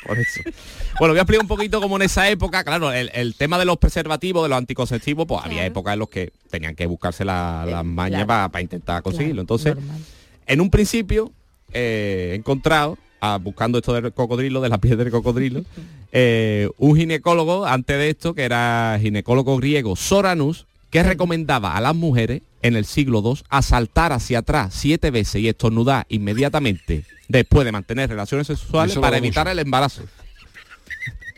Por eso. Bueno, voy a explicar un poquito cómo en esa época, claro, el, el tema de los preservativos, de los anticonceptivos, pues había épocas en los que tenían que buscarse la- las mañas claro. para intentar conseguirlo. Entonces, normal. en un principio eh, he encontrado, ah, buscando esto del cocodrilo, de la piel del cocodrilo, eh, un ginecólogo antes de esto, que era ginecólogo griego Soranus, que recomendaba a las mujeres en el siglo II a saltar hacia atrás siete veces y estornudar inmediatamente después de mantener relaciones sexuales para evitar el embarazo.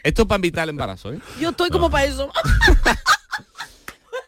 Esto es para evitar el embarazo, ¿eh? Yo estoy como para eso.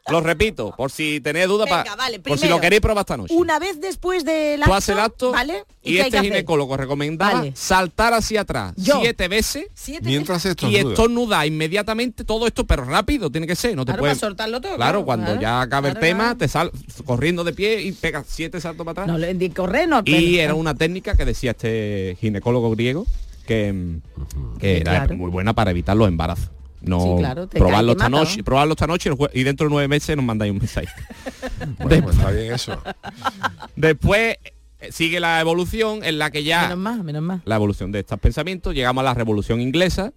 Lo repito, por si tenéis dudas, Venga, vale, por si lo queréis probar esta noche. Una vez después del Tú acto, haces el acto ¿vale? y este ginecólogo recomendaba Vale. saltar hacia atrás Yo. siete veces Siete Mientras veces. esto y estornudar inmediatamente todo esto, pero rápido tiene que ser, no te Claro, puedes. para soltarlo todo, Claro, claro, cuando claro, ya acabe claro, el tema, claro. te sal corriendo de pie y pegas siete saltos para atrás. No, le di correr, no. y era una técnica que decía este ginecólogo griego que, mm, que era Claro. muy buena para evitar los embarazos. No Sí, claro, te probarlo esta noche, ¿no? probarlo esta noche y dentro de nueve meses nos mandáis un mensaje. Bueno, pues está bien eso. Después eh, sigue la evolución en la que ya Menos más, menos más. la evolución de estos pensamientos, llegamos a la Revolución Inglesa,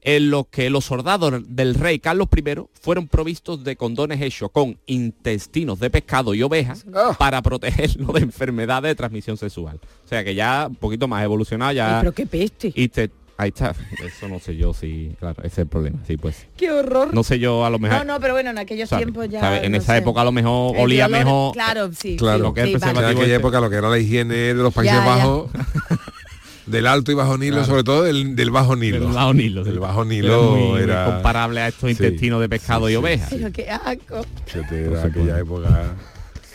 en los que los soldados del rey Carlos I fueron provistos de condones hechos con intestinos de pescado y ovejas Ah. para protegerlo de enfermedades de transmisión sexual. O sea que ya un poquito más evolucionado, Ay, ya... pero qué peste. y te- ahí está, eso no sé yo si... Claro, ese es el problema, sí, pues. Qué horror. No sé yo a lo mejor... No, no, pero bueno, en aquellos ¿sabes? tiempos ya. ¿sabes? En no esa sé. época a lo mejor El olía olor- mejor... Claro, sí. Claro, sí, lo que es sí, el vale. En aquella este. época lo que era la higiene de los países Ya, ya. bajos, del Alto y Bajo Nilo, sobre todo del, del Bajo Nilo. Del Bajo Nilo, sí. El Bajo Nilo era... comparable a estos Sí, intestinos de pescado sí, y sí, ovejas. Pero qué asco. Era aquella época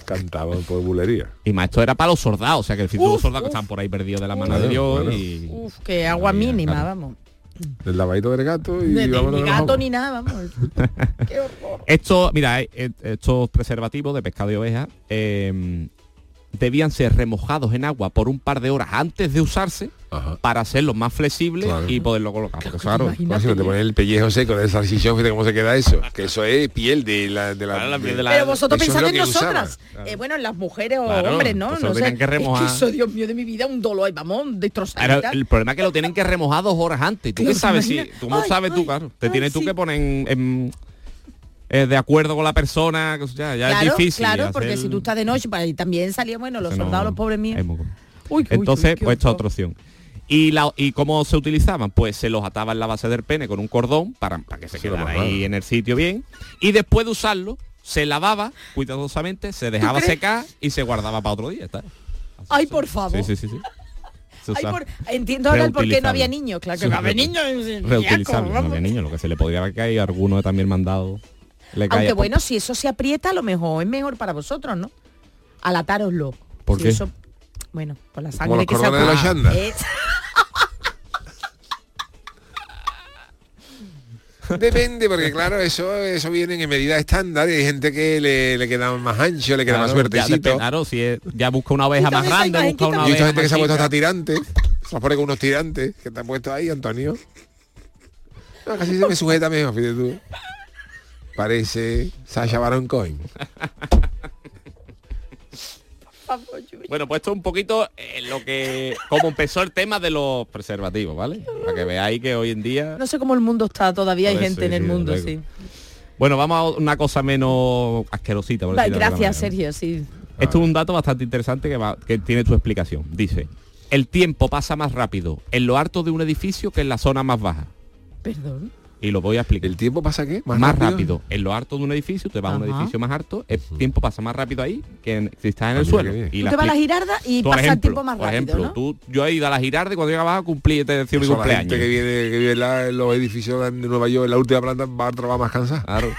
cantaban por bulería. Y más esto era para los soldados, o sea que el futuro Uf, soldados que estaban por ahí perdidos de la mano de Dios claro. y Uf, qué agua mínima, claro. vamos. El lavadito del gato y De, de- vámonos ni que gato ni nada, vamos. qué horror. Esto, mira, eh, eh, estos preservativos de pescado y oveja eh, debían ser remojados en agua por un par de horas antes de usarse Ajá. para hacerlos más flexibles Claro. y poderlo colocar. Porque, Claro, claro, imagínate. No te pones el pellejo seco del salchichón, fíjate cómo se queda eso. Que eso es piel de la... De la, Claro, la piel de- de la- Pero vosotros lo en nosotras. Eh, bueno, en las mujeres o Claro, hombres, ¿no? pues no sé. que remojar. Es que eso, Dios mío de mi vida, un dolor. Ay, vamos, destrozar. el problema es que lo tienen que remojar dos horas antes. ¿Tú qué sabes? Si, ¿Cómo Ay, sabes tú, claro? Te ay, tienes tú sí. que poner en, en- eh, de acuerdo con la persona. Ya, ya claro, es difícil. claro, porque si tú estás de noche, para y también salían, bueno, los no- soldados, los pobres míos. muy- Uy, Entonces, uy, pues esta otra opción. ¿Y, la, ¿Y cómo se utilizaban? Pues se los ataba en la base del pene con un cordón para, para que se quedara ahí en el sitio bien. Y después de usarlo, se lavaba cuidadosamente, se dejaba secar y se guardaba para otro día. está. Ay, por favor. Sí, sí, sí. Ay, por- entiendo ahora el por qué no había niños. Claro que no había niños. eh, Reutilizable. No había niños, lo que se le podría caer, alguno también mandado. Aunque bueno, si eso se aprieta, a lo mejor es mejor para vosotros, ¿no? Alatároslo. ¿Por Si qué? eso- bueno, por la Como sangre los que se cordones de la. Es- Depende, porque claro, eso eso viene en medida estándar y hay gente que le, le queda más ancho, le queda más Claro, ya suertecito. depende, Claro, si es- ya busca una oveja más grande, busca una oveja gente que se ha puesto hasta tirantes. Se las pone con unos tirantes que te han puesto ahí, Antonio. No, casi se me sujeta mejor, fíjate tú. Parece Sasha Baron Cohen. Bueno, pues esto es un poquito eh, lo que como empezó el tema de los preservativos, ¿vale? Para que veáis que hoy en día. No sé cómo el mundo está, todavía hay Por gente en el sí, mundo, luego. sí. Bueno, vamos a una cosa menos asquerosita. por Va, decirlo de alguna gracias. Sergio, sí. Esto es un dato bastante interesante que, va- que tiene tu explicación. Dice, el tiempo pasa más rápido en lo alto de un edificio que en la zona más baja. Perdón. Y lo voy a explicar. ¿El tiempo pasa qué? Más, rápido? en lo alto de un edificio, te vas a un edificio más alto, el tiempo pasa más rápido ahí que en- si estás en el suelo. Y Tú la te vas a la girarda y Por pasa el ejemplo, tiempo más por rápido, ejemplo, ¿no? tú, yo he ido a la girarda y cuando llegabas a cumplir te decía mi la cumpleaños. gente que viene, que vive en, la- en los edificios de Nueva York, en la última planta, va a trabajar más cansada. Claro.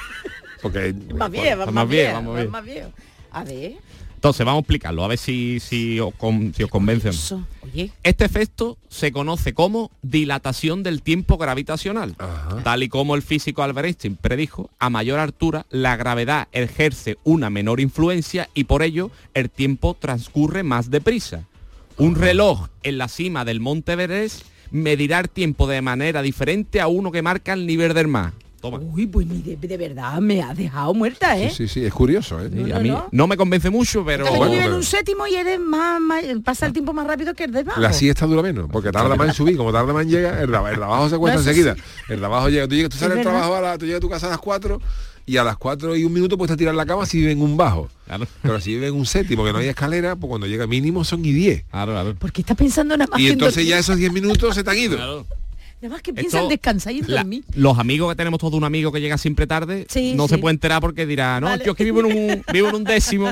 Porque Más bien, Vamos más bien, bien, vamos va bien. más bien. A ver. Entonces, vamos a explicarlo, a ver si, si, os, con- si os convence o no. Eso. Oye, Este efecto se conoce como dilatación del tiempo gravitacional. Ajá. Tal y como el físico Albert Einstein predijo, a mayor altura la gravedad ejerce una menor influencia y por ello el tiempo transcurre más deprisa. Un reloj en la cima del Monte Everest medirá el tiempo de manera diferente a uno que marca el nivel del mar. Toma. Uy, pues ni de, de verdad me ha dejado muerta, ¿eh? Sí, sí, es curioso, ¿eh? Sí, no, a mí no. no me convence mucho, pero... Tú bueno, en un séptimo y eres más, más- pasa el tiempo más rápido que el de abajo. La siesta dura menos, porque tarda más en subir, como tarda más en llegar, el, de- abajo se cuesta No, eso enseguida. El de abajo llega, tú, llegas, tú sales del trabajo a la, tú llegas a tu casa a las 4 y a las 4 y un minuto puedes tirar la cama si vive en un bajo. Claro. Pero si vive en un séptimo que no hay escalera, pues cuando llega mínimo son y 10. Claro, claro. ¿Por qué estás pensando nada más Y entonces ya esos 10 minutos se te han ido. Claro. Nada más que Esto- piensa en descansar y en La- dormir. los amigos que tenemos todos un amigo que llega siempre tarde Sí, no sí. se puede enterar porque dirá no Vale. yo es que vivo en un vivo en un décimo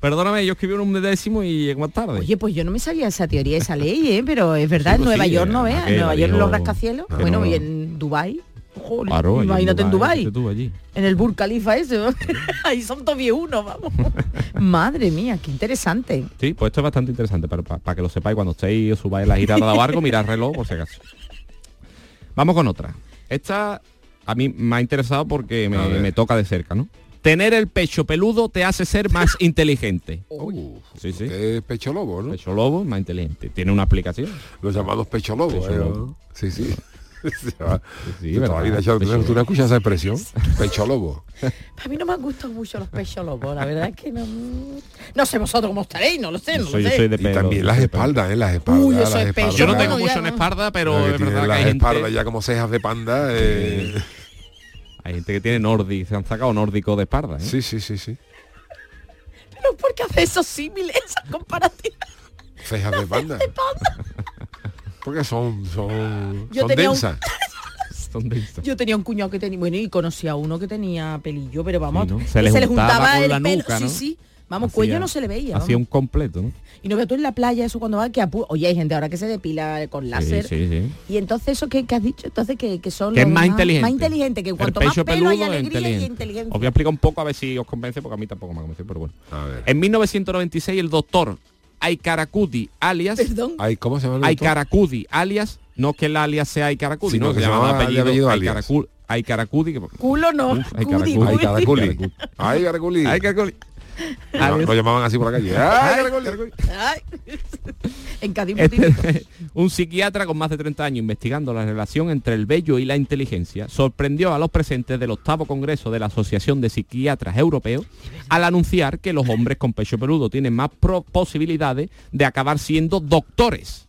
perdóname yo es que vivo en un décimo y llego más tarde Oye, pues yo no me sabía esa teoría, esa ley, ¿eh? pero es verdad, Sí, en pues Nueva York no veas, en Nueva York los rascacielos, bueno, no. y en Dubai Joder, Claro, allí imagínate en Dubai, en el Burj Khalifa ese, ahí son todos uno, vamos. Madre mía, qué interesante. sí pues esto es bastante interesante pero para que lo sepáis cuando estéis o subáis la girada de barco mirad el reloj por si acaso vamos con otra esta a mí me ha interesado porque me, me toca de cerca no tener el pecho peludo te hace ser más inteligente Uh, Sí, sí. es pecho lobo, ¿no? pecho lobo más inteligente tiene una aplicación Los llamados pecho lobo. Pecho ¿eh? lobo. Sí, sí. Sí, toda la vida, ¿Tú no escuchas esa expresión? Pecho lobo. A mí no me han gustado mucho los pechos lobos, la verdad es que no... No sé vosotros cómo estaréis, no lo sé, no soy, lo yo sé. soy de Y también las espaldas, ¿eh? Las espaldas. Uy, las yo no tengo mucho en espalda pero es verdad que las hay gente espaldas ya como cejas de panda. eh, hay gente que tiene nórdico se han sacado nórdico de espalda ¿eh? Sí, sí, sí, sí. Pero ¿por qué hace esos símiles, esas comparativas? Cejas de panda. Porque son, son, Yo son tenía un- densas. Son densas. Yo tenía un cuñado que tenía, bueno, y conocía a uno que tenía pelillo, pero vamos, Sí, ¿no? que Se le juntaba con el la pelo, nuca, sí, ¿no? sí. Vamos, Hacía- cuello no se le veía. Hacía vamos. un completo, ¿no? Y no veo tú en la playa eso cuando va que apu- Oye, hay gente ahora que se depila con láser. Sí, sí, sí. Y entonces eso que, que has dicho, entonces que, que son Que es los más inteligente. Más inteligente, que El cuanto más pecho pelo hay peludo es alegría y inteligente. inteligencia. Os voy a explicar un poco a ver si os convence, porque a mí tampoco me ha convencido, pero bueno. A ver. En 1996 el doctor Aikarakudi alias Perdón. Ay, ¿Cómo se llama? Aikarakudi alias no que el alias sea Aikarakudi, Sino no, que se se llama de apellido alias. Aikarakudi, que Culo no. Uf, ay, Cudi, caracul. Ay, Cudi. caraculi. Ay, caraculi. Lo llamaban así por la calle. Ay, caraculi. Ay. en Cádiz Este- multiplico. un psiquiatra con más de 30 años investigando la relación entre el vello y la inteligencia sorprendió a los presentes del octavo congreso de la Asociación de Psiquiatras Europeos al anunciar que los hombres con pecho peludo tienen más posibilidades de acabar siendo doctores,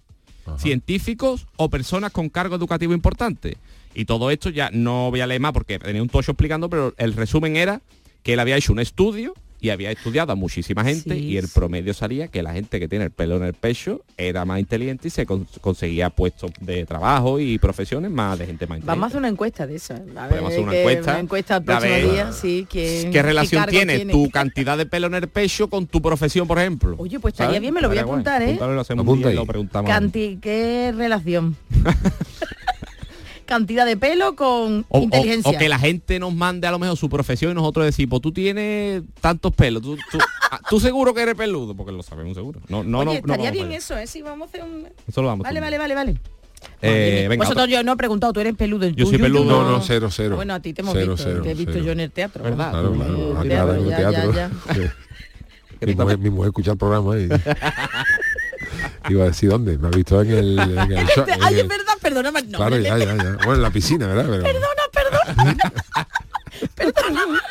científicos o personas con cargo educativo importante. Y todo esto ya no voy a leer más porque tenía un tocho explicando, pero el resumen era que él había hecho un estudio y había estudiado a muchísima gente Sí, y el promedio salía que la gente que tiene el pelo en el pecho era más inteligente y se con- conseguía puestos de trabajo y profesiones más de gente más inteligente. Vamos a hacer una encuesta de eso. A ver, Podemos hacer una que- encuesta Una encuesta el de a próximo ver día, sí. ¿quién- ¿Qué relación tiene, tu cantidad de pelo en el pecho con tu profesión, por ejemplo? Oye, pues estaría bien, me lo voy a apuntar, ¿eh? Apúntalo y lo lo preguntamos. Canti ¿Qué relación? Cantidad de pelo con O, o- inteligencia. o que la gente nos mande a lo mejor su profesión y nosotros decimos, tú tienes tantos pelos, tú, tú, ah, tú seguro que eres peludo, porque lo sabemos seguro. No, no, Oye, no, no estaría vamos bien eso, ¿eh? Sí, vamos a hacer un... Eso lo vamos Vale, a vale, vale, vale. Eh, venga, Vosotros yo no he preguntado, tú eres peludo. el Yo soy peludo. No, no, cero, cero. Bueno, a ti te hemos Cero, visto, cero, te he visto cero. yo en el teatro. ¿Verdad? Claro, claro. Claro, en el ya, ya, teatro. ya. Sí. Mi mujer, mi mujer escucha el programa y iba a decir dónde. Me ha visto en el, en el show. en Ay, el- es verdad, perdóname. No, Claro, ya, ya, ya. Bueno, en la piscina, ¿verdad? Pero Perdona, perdona. perdona.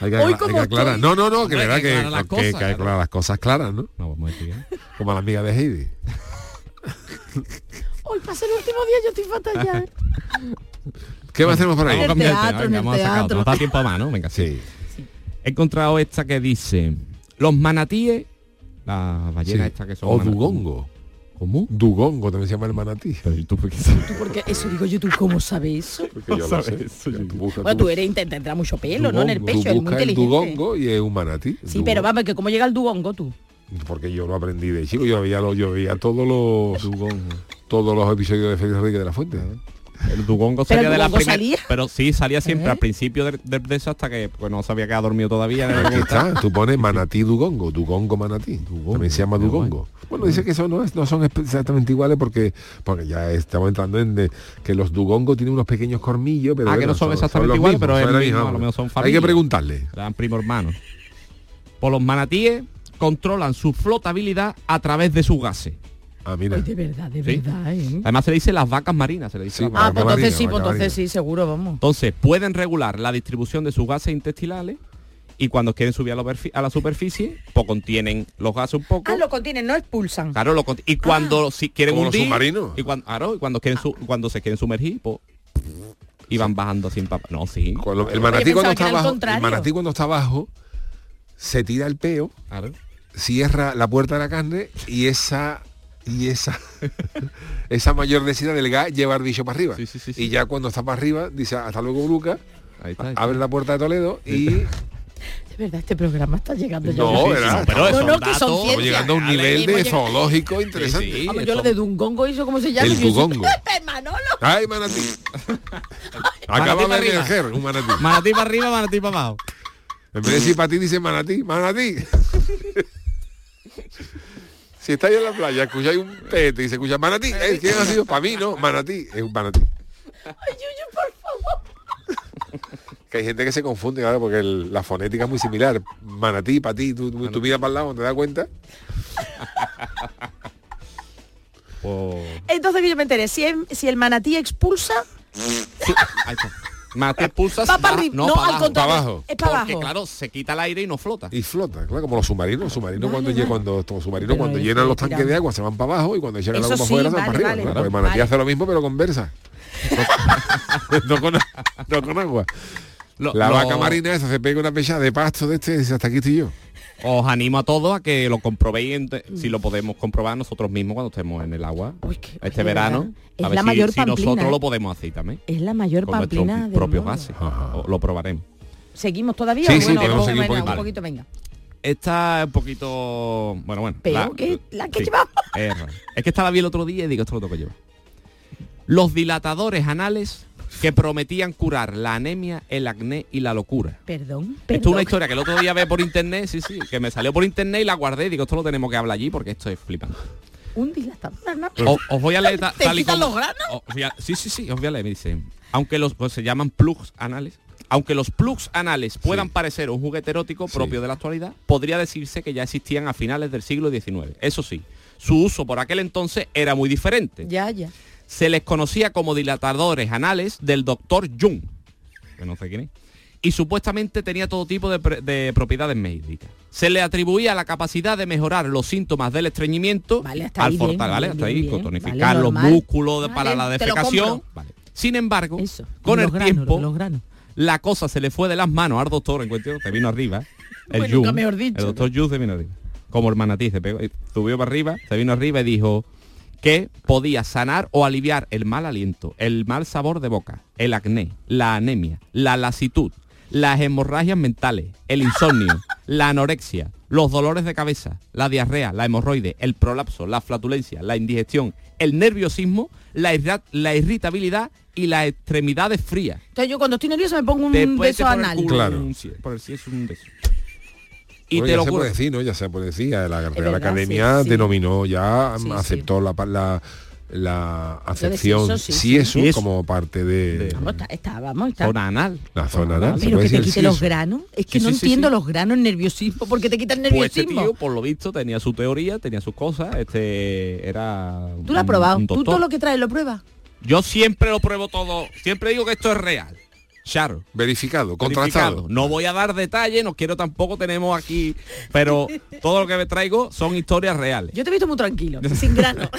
hay que, Hoy hay que como aclarar. estoy. No, no, no, que verdad hay que que, aclarar las que- cosas, que que claro. aclarar las cosas claras, ¿no? No, vamos a decir, ¿eh? Como a la amiga de Heidi. Hoy pasa el último día, yo estoy fatal ya. ¿eh? ¿Qué más tenemos por ahí? Vamos a cambiar tema, el vamos a tiempo a más, ¿no? Venga, sí. Sí. He encontrado esta que dice, los manatíes, la ballena sí. esta que son... O Dugongo. ¿Cómo? Dugongo también se llama el manatí. Pero ¿y tú por qué? Tú, porque eso digo yo, ¿tú cómo sabes eso? Porque yo lo sabes sé. eso, yo- tú buscas- Bueno, tú eres, intenta tendrá mucho pelo, ¿no? En el Dugongo. pecho, Tú eres muy buscas el inteligente. Dugongo y es un manatí. Sí, pero vamos, que cómo llega el dugongo tú. Porque yo lo aprendí de chico, yo veía, lo, yo veía todos los todos los episodios de Félix Enrique de la Fuente. El Dugongo Pero salía el de la Dugongo primera... salía. Pero sí, salía siempre ¿Eh? al principio de, de- de eso hasta que pues, no sabía que había dormido todavía. Aquí está, tú pones manatí Dugongo, Dugongo manatí. También se llama Dugongo. Bueno, dice que eso no, es, no son exactamente iguales porque porque ya estamos entrando en de- que los Dugongo tienen unos pequeños cormillos, pero Ah, que no son exactamente iguales, pero es son el mismo, a lo mejor son Hay que familia. preguntarle. Eran primo hermanos. Por los manatíes controlan su flotabilidad a través de sus gases. Ah, mira. Ay, de verdad, de Sí. verdad, ¿eh? Además se le dice las vacas marinas, se le dice Sí, Ah, pues entonces marina, sí, pues entonces marina. sí, seguro, vamos. Entonces, pueden regular la distribución de sus gases intestinales y cuando quieren subir a la, perfi- a la superficie, pues contienen los gases un poco. Ah, lo contienen, no expulsan. Claro, lo y cuando si quieren Como los hundir, submarinos. y cuando, claro, y cuando quieren su- cuando se quieren sumergir, pues y van bajando sin papá. No, sí. El manatí cuando está abajo, el manatí cuando está abajo se tira el peo, Claro. cierra la puerta de la carne y esa y esa esa mayor densidad del gas lleva al bicho para arriba. Sí, sí, sí, sí. Y ya cuando está para arriba dice hasta luego Bruca, Ahí está. ahí está. abre la puerta de Toledo y De verdad, este programa está llegando ya. No, ¿verdad? pero No, no, que son estamos llegando a un nivel de zoológico interesante. Sí, sí. Vamos, eso- yo lo de Dungongo, ¿eso cómo se llama? El. Manolo. Ay, manatí. Acaba de emerger un manatí. Manatí para arriba, manatí para abajo. En vez de decir para ti, dice manatí, manatí. Si estáis en la playa, escucháis un pete y se escucha manatí, ¿eh? ¿quién ha sido? Para mí, ¿no? Manatí, es un manatí. Ay, Yuyu, por favor. Que hay gente que se confunde, claro, porque el- la fonética es muy similar. Manatí, para ti, tú, tú, tú miras para el lado, ¿te das cuenta? Pues- Entonces que yo me enteré, si, el- si el manatí expulsa, ahí está. Manatí expulsa va para arriba. No, para al abajo. contrario. para abajo. Es para Porque abajo. claro, se quita el aire y no flota. Y flota, claro, como los submarinos. Los submarinos Vale, cuando, vale. cuando, los submarinos Pero cuando llenan los tanques de agua se van para abajo y cuando echan el agua para sí, afuera se van vale, para arriba. vale. claro. Pues el manatí Vale. hace lo mismo pero conversa. no, con, no con agua. Lo- La lo- vaca marina esa se pega una pecha de pasto de este y dice, hasta aquí estoy yo. Os animo a todos a que lo comprobéis, si lo podemos comprobar nosotros mismos cuando estemos en el agua. Uy, este verano. a ver la si, mayor si pamplina, nosotros lo podemos hacer también. Es la mayor Con pamplina del propios gases. Lo probaremos. ¿Seguimos todavía? Sí, o sí, bueno, podemos venga, seguir un venga, poquito. un poquito, venga. Esta es un poquito. Bueno, bueno. Peor que la que. Es, que esta la vi el otro día y digo, esto lo tengo que llevar. Los dilatadores anales que prometían curar la anemia, el acné y la locura. Perdón. Esto es una historia que el otro día ve por internet, sí, sí, que me salió por internet y la guardé y digo, esto lo tenemos que hablar allí porque esto es flipante. Un dilatador. Os, os voy a leer ta- ¿Te tal y como- los granos? os voy a- sí, sí, sí, os voy a leer, me dice. Aunque los pues, se llaman plugs anales, aunque los plugs anales puedan parecer un juguete erótico propio de la actualidad, podría decirse que ya existían a finales del siglo XIX. Eso sí, su uso por aquel entonces era muy diferente. Ya, ya. Se les conocía como dilatadores anales del doctor Jung, que no sé quién es, y supuestamente tenía todo tipo de, propiedades médicas. Se le atribuía la capacidad de mejorar los síntomas del estreñimiento Vale, hasta al ahí bien, fortale- ¿vale? Hasta ahí, bien, tonificar Vale, los músculos para la defecación. Sin embargo, Eso. con el granos, tiempo, Los granos. la cosa se le fue de las manos al doctor, en cuestión, que vino arriba. El Jung, dicho, el doctor Jung se vino arriba. Como el manatí, se pegó, subió para arriba, se vino arriba y dijo que podía sanar o aliviar el mal aliento, el mal sabor de boca, el acné, la anemia, la lasitud, las hemorragias mentales, el insomnio, la anorexia, los dolores de cabeza, la diarrea, la hemorroide, el prolapso, la flatulencia, la indigestión, el nerviosismo, la, irra- la irritabilidad y las extremidades frías. Entonces yo cuando estoy nerviosa me pongo un Después beso anal. culo Claro. un por sí es un beso. Y Bueno, te ya lo se curo. puede decir, ¿no? Ya se puede decir. La Real verdad, Academia sí, sí. denominó ya, Sí, sí. aceptó la, la, la acepción, sexo, sí, sí, sí. eso, Eso. como parte de, Vamos, está, está, vamos, está. Zona anal. la zona anal. Pero que te quite sí, los eso. granos. Es que Sí, no sí, sí, entiendo sí. los granos nerviosismo. ¿Por qué te quitan Pues este nerviosismo? tío, por lo visto, tenía su teoría, tenía sus cosas, este era. Tú lo has probado. Tú todo lo que traes lo pruebas. Yo siempre lo pruebo todo, siempre digo que esto es real. Charo. Verificado, verificado. contrastado. No voy a dar detalles, no quiero tampoco tenemos aquí, pero todo lo que me traigo son historias reales. Yo te he visto muy tranquilo, sin grano.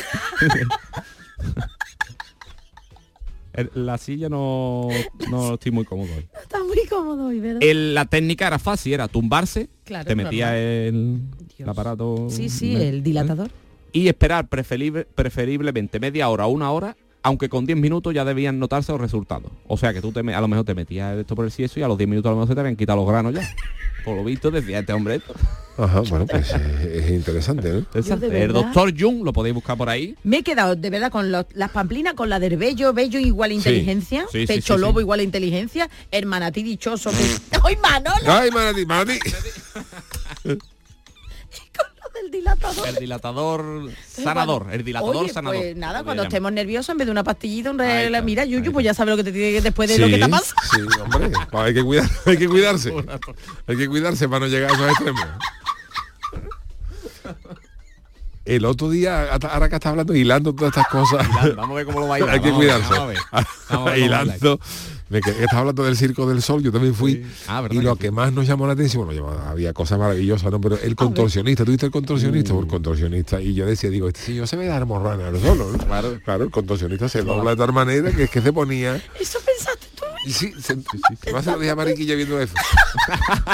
La silla no, no estoy muy cómodo hoy. Está muy cómodo hoy, ¿verdad? El- la técnica era fácil, era tumbarse, Claro, te metía el, aparato Sí, sí, el dilatador. y esperar preferible- preferiblemente media hora o una hora, aunque con 10 minutos ya debían notarse los resultados. O sea que tú te, a lo mejor te metías esto por el sieso y a los 10 minutos a lo mejor se te habían quitado los granos ya. Por lo visto decía este hombre esto. Ajá, bueno, pues eh, es interesante, ¿no? De El doctor Jung, lo podéis buscar por ahí. Me he quedado de verdad con los- las pamplinas, con la del bello, bello igual a inteligencia, sí, sí, pecho sí, lobo sí. igual a inteligencia, el manatí dichoso que... ¡Ay, Manolo! Ay, Manatí, Manatí. Del dilatador. El dilatador sanador. El dilatador Oye, sanador. Pues nada, cuando estemos nerviosos, en vez de una pastillita, un Ahí re... está, mira, Yuyu, pues ya sabes lo que te tiene que después de lo que te pasa. Sí, hombre, pues hay que cuidar, hay que cuidarse. Hay que cuidarse para no llegar a esos extremos. El otro día, hasta- ahora que está hablando, hilando todas estas cosas. Hilando, vamos a ver cómo lo baila. Hay que cuidarse. vamos a ver. Vamos a ver cómo baila. hilando. Me quedé- estaba hablando del Circo del Sol, yo también fui. Ah, ¿verdad y lo que que más nos llamó la atención, bueno, había cosas maravillosas, ¿no? Pero el contorsionista, ¿tú viste el contorsionista? Uh. El contorsionista. Y yo decía, digo, este señor se ve dar morrana solo, ¿no? Claro, claro, el contorsionista se dobla de tal manera que es que se ponía. Eso pensaste sí, se, se lo dije a Mariquilla viendo eso.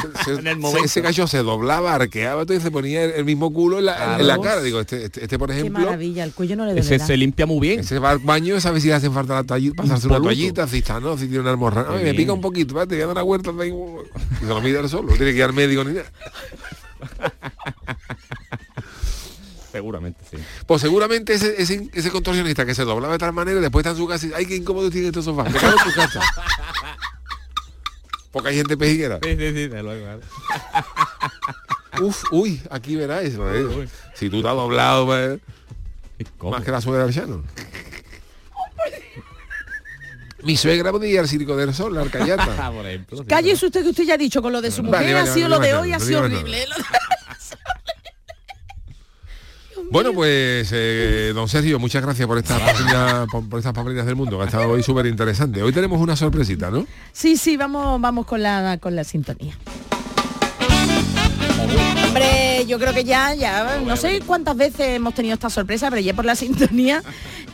Se- se- En el se- momento. ese gallo se doblaba, arqueaba todo y se ponía el, el mismo culo en la, en la cara. Digo, este, este, este, por Qué ejemplo, maravilla, el cuello no le Ese se limpia muy bien. ese va al baño, sabe si le hacen falta la toallita, pasarse una toallita, si está, no, si tiene una almorrana. Ay, Qué me pica un poquito, espérate, voy a dar una vuelta. ahí, Y se lo mide él solo, no tiene que ir al médico ni nada. Seguramente, sí. Pues seguramente ese, ese, ese contorsionista que se doblaba de tal manera, después está en su casa y ay, qué incómodo tiene este sofá. Me cago en tu casa. Porque hay gente pejiguera. Sí, sí, sí, de luego. Uf, uy, aquí verás eso. ¿eh? Si tú estás doblado, pues, más que la suegra del. Mi suegra podía ir al Circo del Sol, la Arcayata. Cállese usted que usted ya ha dicho con lo de su mujer, Vale, vale, ha sido vale, lo de vale, hoy, ha no sido horrible. Bueno, pues, eh, don Sergio, muchas gracias por estas páginas, por, por estas papeletas del mundo, que ha estado hoy súper interesante. Hoy tenemos una sorpresita, ¿no? Sí, sí, vamos, vamos con la con la sintonía. Hombre, yo creo que ya, ya, no sé cuántas veces hemos tenido esta sorpresa, pero ya por la sintonía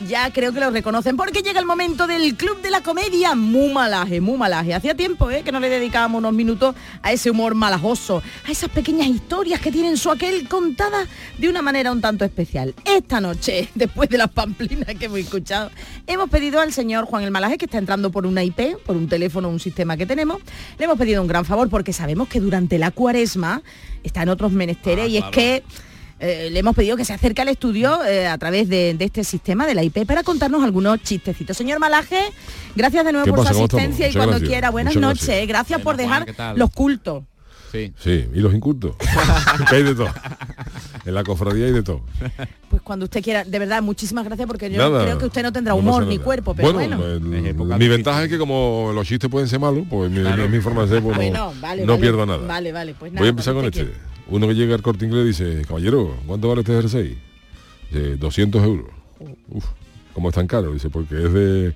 ya creo que lo reconocen, porque llega el momento del Club de la Comedia, muy malaje, muy malaje. Hacía tiempo ¿eh? que no le dedicábamos unos minutos a ese humor malajoso, a esas pequeñas historias que tienen su aquel contadas de una manera un tanto especial. Esta noche, después de las pamplinas que hemos escuchado, hemos pedido al señor Juan el Malaje, que está entrando por una IP, por un teléfono, un sistema que tenemos, le hemos pedido un gran favor porque sabemos que durante la cuaresma está en otros menesteres y es que eh, le hemos pedido que se acerque al estudio eh, a través de, de este sistema de la IP para contarnos algunos chistecitos. Señor Malaje, gracias de nuevo ¿Qué por pasa? su asistencia y cuando gracias. quiera. Buenas Muchas noches. gracias. Gracias por dejar los cultos. Sí. Sí, y los incultos. que hay de todo. En la cofradía hay de todo. Pues cuando usted quiera, de verdad, muchísimas gracias porque yo Nada, creo que usted no tendrá no humor ni cuerpo, pero bueno. el- Es época mi ventaja es que como los chistes pueden ser malos, pues mi, Claro. mi forma de ser, pues no, Bueno, vale, no vale. pierdo nada. Vale, vale, pues nada. Voy a empezar con cuando este. Uno que llega al corte inglés dice, caballero, ¿cuánto vale este jersey? Dice, 200 euros. Uf, ¿cómo es tan caro? Dice, porque es de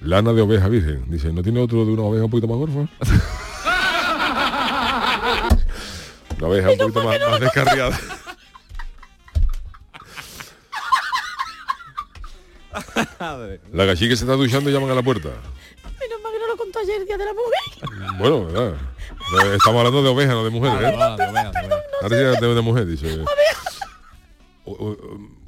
lana de oveja virgen. Dice, ¿no tiene otro de una oveja un poquito más gorfa? Una oveja un poquito más, más descarriada. La gallina que se está duchando llaman a la puerta. Menos mal que no lo contó ayer, Día de la Mujer. Bueno, ¿verdad? Eh, Estamos hablando de ovejas, no de mujeres. de mujer, dice.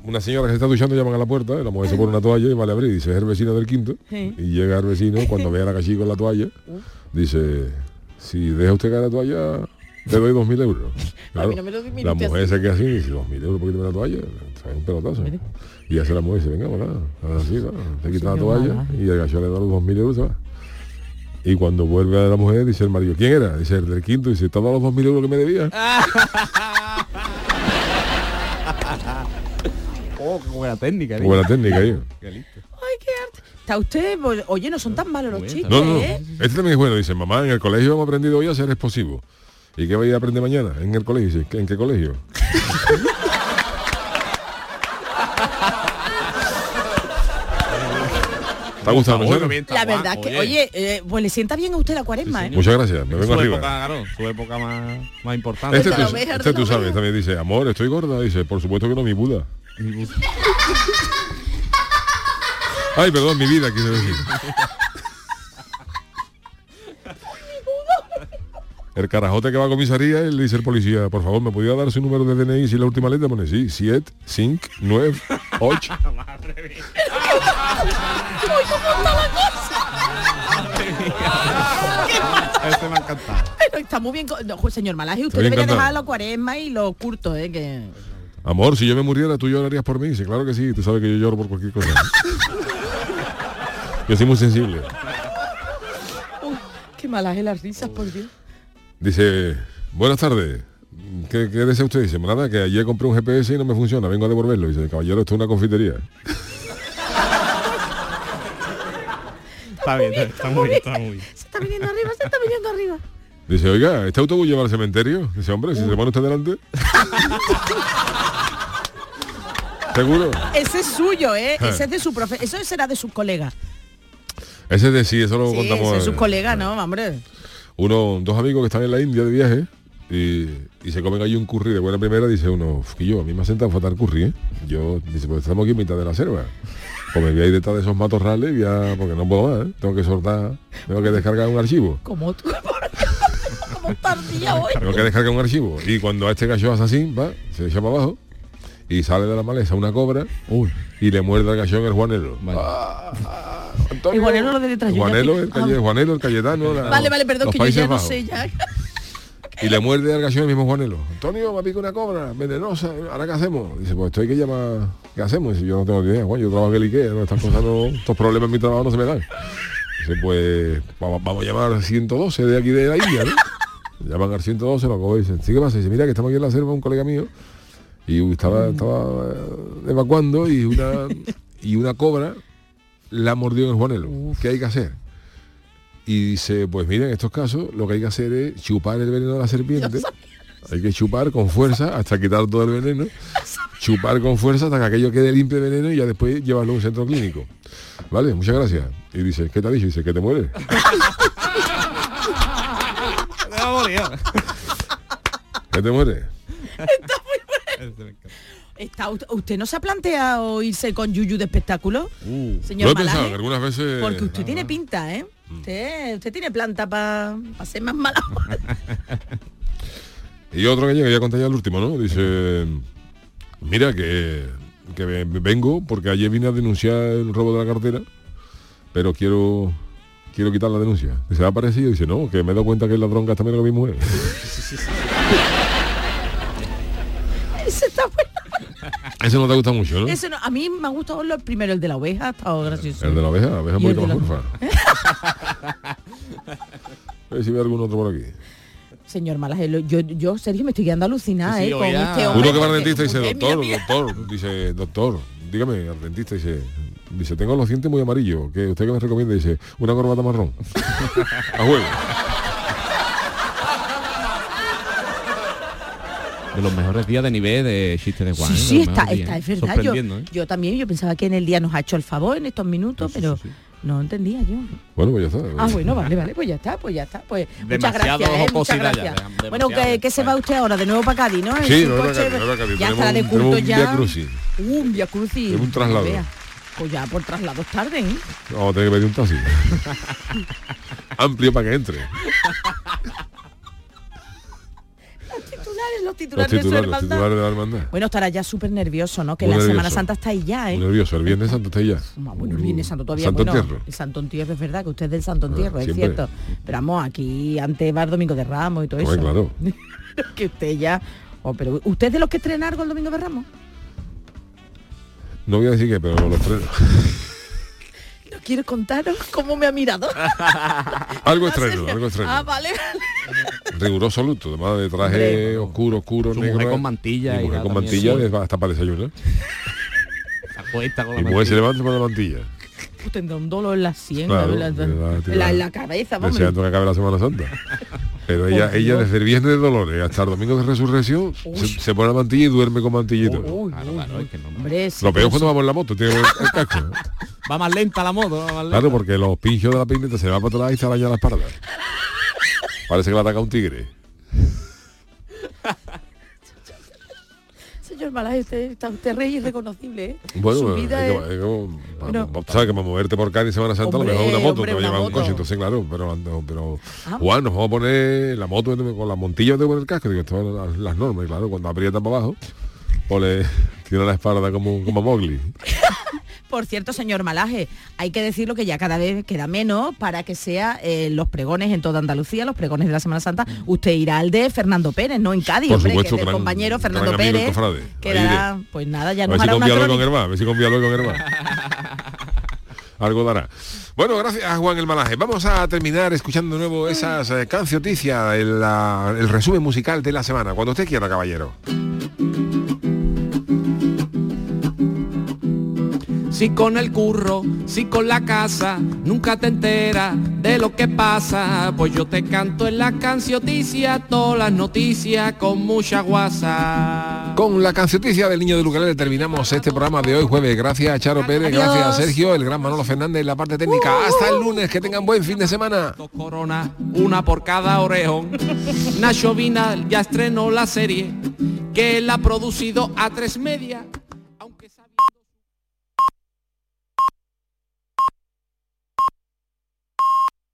Una señora que se está duchando llaman a la puerta, la mujer se pone una toalla y vale a abrir, dice, es el vecino del quinto. Sí. Y llega el vecino, cuando ve a la gallina con la toalla, dice, si deja usted caer la toalla, le doy dos mil euros. Claro, mí no me lo dimite la mujer se queda así y dice, dos mil euros por quitarme la toalla, trae un pelotazo. Y hace la mujer y dice, venga, voilà, así, va. se quita la toalla y el gallo le da los dos mil euros y se va. Y cuando vuelve a la mujer, dice el marido, ¿quién era? Dice el del quinto, dice, todos los dos mil euros que me debía. Oh, qué buena técnica. Muy buena técnica. Qué listo. Ay, qué arte. Está usted, pues, oye, no son tan malos los chistes, No, no, no. ¿eh? Este también es bueno. Dice, mamá, en el colegio hemos aprendido hoy a ser explosivo. ¿Y qué vais a aprender mañana? En el colegio. Dice, ¿en qué colegio? Está La Juan, verdad que, oye, eh, pues le sienta bien a usted la cuaresma, ¿eh? Muchas gracias, me En vengo su arriba. época, claro, su época más, más importante. Este, la tú, oveja, este la tú sabes, también dice, amor, estoy gorda. Dice, por supuesto que no, mi Buda. Ay, perdón, mi vida, quiero decir. El carajote que va a comisaría, él le dice el policía, por favor, ¿me podía dar su número de DNI si la última letra pone sí? 7, 5, 9, 8. Este me ha encantado. Pero está muy bien. no, señor Malaje, usted debería dejar la cuaresma y los curtos, ¿eh? Que... Amor, si yo me muriera, tú llorarías por mí. Dice, claro que sí, tú sabes que yo lloro por cualquier cosa. yo soy muy sensible. Uy, qué Malaje las risas, por Dios. Dice, buenas tardes. ¿Qué, qué desea usted? Dice, nada, que ayer compré un GPS y no me funciona, vengo a devolverlo. Dice, caballero, esto es una confitería. Está bien, está muy bien, está muy bien. Se está viniendo arriba, se está viniendo arriba. Dice, oiga, ¿este autobús lleva al cementerio? Dice, hombre, si se pone usted delante. ¿Seguro? Ese es suyo, ¿eh? Ah. Ese es de su profe. Eso será de sus colegas. Ese de sí, eso lo Sí, contamos. ese es sus eh, colegas, ¿no? Hombre. uno, dos amigos que están en la India de viaje y, y se comen ahí un curry de buena primera, dice uno, "Uf, que yo, a mí me ha sentado fatal curry, ¿eh? Yo, dice, pues estamos aquí en mitad de la selva. Pues me voy a ir detrás de esos matorrales y voy a- porque no puedo más, ¿eh? Tengo que soltar, tengo que descargar un archivo. Como tú. Como tardía hoy. Tengo que descargar un archivo. Y cuando a este gallo hace así, va, se echa para abajo y sale de la maleza una cobra y le muerde al gallo en el juanelo. Ah, ah, Antonio. El Juanelo lo de detrás, Juanelo, el, Calle- Ah. Juanelo, el Cayetano. la- Vale, vale, perdón, que yo ya no sé ya. Y le muerde al gallo el mismo Juanelo. Antonio, me pica una cobra venenosa. ¿Ahora qué hacemos? Dice, pues esto hay que llamar. ¿Qué hacemos? Dice, yo no tengo ni idea. Juan, yo trabajo en el Ikea. ¿no? Estas cosas no, estos problemas en mi trabajo no se me dan. Dice, pues vamos, vamos a llamar al 112 de aquí de la India, ¿no? Llaman al 112, lo cojo y dicen, ¿sí qué pasa? Dice, mira que estamos aquí en la selva, un colega mío. Y estaba, estaba eh, evacuando y una, y una cobra la mordió en el Juanelo. ¿Qué hay que hacer? Y dice, pues mira, en estos casos lo que hay que hacer es chupar el veneno de la serpiente. Hay que chupar con fuerza hasta quitar todo el veneno. Chupar con fuerza hasta que aquello quede limpio de veneno y ya después llevarlo a un centro clínico. Vale, muchas gracias. Y dice, ¿qué te ha dicho? Dice, que te mueres. ¿Que te mueres? Está, ¿Usted no se ha planteado irse con Yuyu de espectáculo? Lo Señor he pensado, Malaje? que algunas veces... Porque usted tiene pinta, ¿eh? Usted, usted tiene planta para ser más mala. Y otro que llega, ya conté ya el último, ¿no? Dice, mira que, que ve- vengo porque ayer vine a denunciar el robo de la cartera, pero quiero quiero quitar la denuncia. Dice, ¿ha aparecido? Dice, no, que me he dado cuenta que el ladrón gasta menos que mi mujer. Está bueno. Eso no te gusta mucho, ¿no? A mí me ha gustado el primero, el de la oveja, ha estado gracioso. El de la oveja, la oveja un poquito más. A ver si ve algún otro por aquí. Señor Malaje, lo- yo, yo, Sergio, me estoy quedando alucinada, Sí, sí, ¿eh? Con este hombre. Uno que va al dentista y dice, doctor, doctor, dice, doctor, dígame, al dentista dice, dice, tengo los dientes muy amarillos, que usted que me recomienda, dice, una corbata marrón. A juego. De los mejores días de nivel de chiste de Juan. Sí, ¿eh? sí, Los está, está, es verdad. Yo, ¿eh? yo también, yo pensaba que en el día nos ha hecho el favor en estos minutos, pero no entendía yo. Bueno, pues ya está. Ah, bueno, vale, vale, pues ya está, pues ya está. Pues muchas Demasiado gracias, ¿eh? muchas ya, gracias. de- bueno. ¿qué, qué se va usted ahora? De nuevo para Cádiz, ¿no? Sí, no, no, coche, no, no, no, ya estará de un- culto un ya. Via Crucis. Un Via Crucis. Tenemos un traslado. Pues ya por traslados tarde, ¿eh? Vamos a tener que pedir un taxi. Amplio para que entre. Los titulares, los Los titulares, de su titulares, los hermandad. titulares de la hermandad. Bueno, estará ya súper nervioso, ¿no? Que Muy la Semana. Santa está ahí ya, ¿eh? Muy nervioso, el viernes santo está ahí ya. Ah, Bueno, el Viernes Santo todavía Santo bueno, Entierro. El Santo Entierro es verdad que usted es del Santo Entierro, es siempre. cierto. Pero vamos, aquí antes va el Domingo de Ramos y todo eso. claro. que usted ya. Oh, pero usted es de los que estrena algo el Domingo de Ramos. No voy a decir que, pero los tres. ¿No quiere contaros cómo me ha mirado? algo ¿En estreno, serio? algo estreno. Ah, vale. Riguroso absoluto, además de traje Hombre, oscuro, oscuro, Su negro. mujer con mantilla Y mujer con mantilla sí. es hasta para desayunar. Se acuesta con la Y mujer se mantilla. levanta con la mantilla. Tendrá un dolor en la sien, Claro, en, la, la- en la cabeza, vamos. Deseando que acabe la Semana Santa. Pero ella, Por ella Dios. desde el viernes de Dolores hasta el domingo de Resurrección se, se pone la mantilla y duerme con mantillito. Claro, claro, es que no- Hombre, sí, Lo peor es cuando vamos en la moto, tiene el casco. Va más lenta la moto, va más lenta. Claro, porque los pinchos de la peineta se van para atrás y se araña la espalda. Parece que la ataca un tigre. Señor Malaje, usted está usted rey irreconocible, ¿eh? Bueno, Su es vida que- es- es como- Bueno. sabes que para moverte por Cádiz Semana Santa Hombre, lo mejor una moto, hombre, te va a llevar un coche, entonces claro, pero, no, pero Ah. Juan, nos vamos a poner la moto con la montilla de poner el casco, digo, esto son las, las normas, y claro, cuando aprieta para abajo, pues le tiene la espalda como, como Mowgli. Por cierto, señor Malaje, hay que decirlo que ya cada vez queda menos para que sea eh, los pregones en toda Andalucía, los pregones de la Semana Santa. Usted irá al de Fernando Pérez, no en Cádiz, Por hombre, supuesto, que es del gran- compañero Fernando Pérez. Quedará, pues nada, ya A nos ver si hará una conviado con crónica. Hermá, a ver si conviado con Hermá. Algo dará. Bueno, gracias Juan el Malaje. Vamos a terminar escuchando de nuevo esas eh, cancioticias, el, la- el resumen musical de la semana. Cuando usted quiera, caballero. Si con el curro, si con la casa, nunca te enteras de lo que pasa. Pues yo te canto en la cancioticia, todas las noticias con mucha guasa. Con la cancioticia del niño de Lucarele terminamos este programa de hoy jueves. Gracias a Charo Pérez, gracias a Sergio, el gran Manolo Fernández en la parte técnica. Hasta el lunes, que tengan buen fin de semana. Dos coronas, una por cada orejón. Nacho Vina ya estrenó la serie que él ha producido a tres media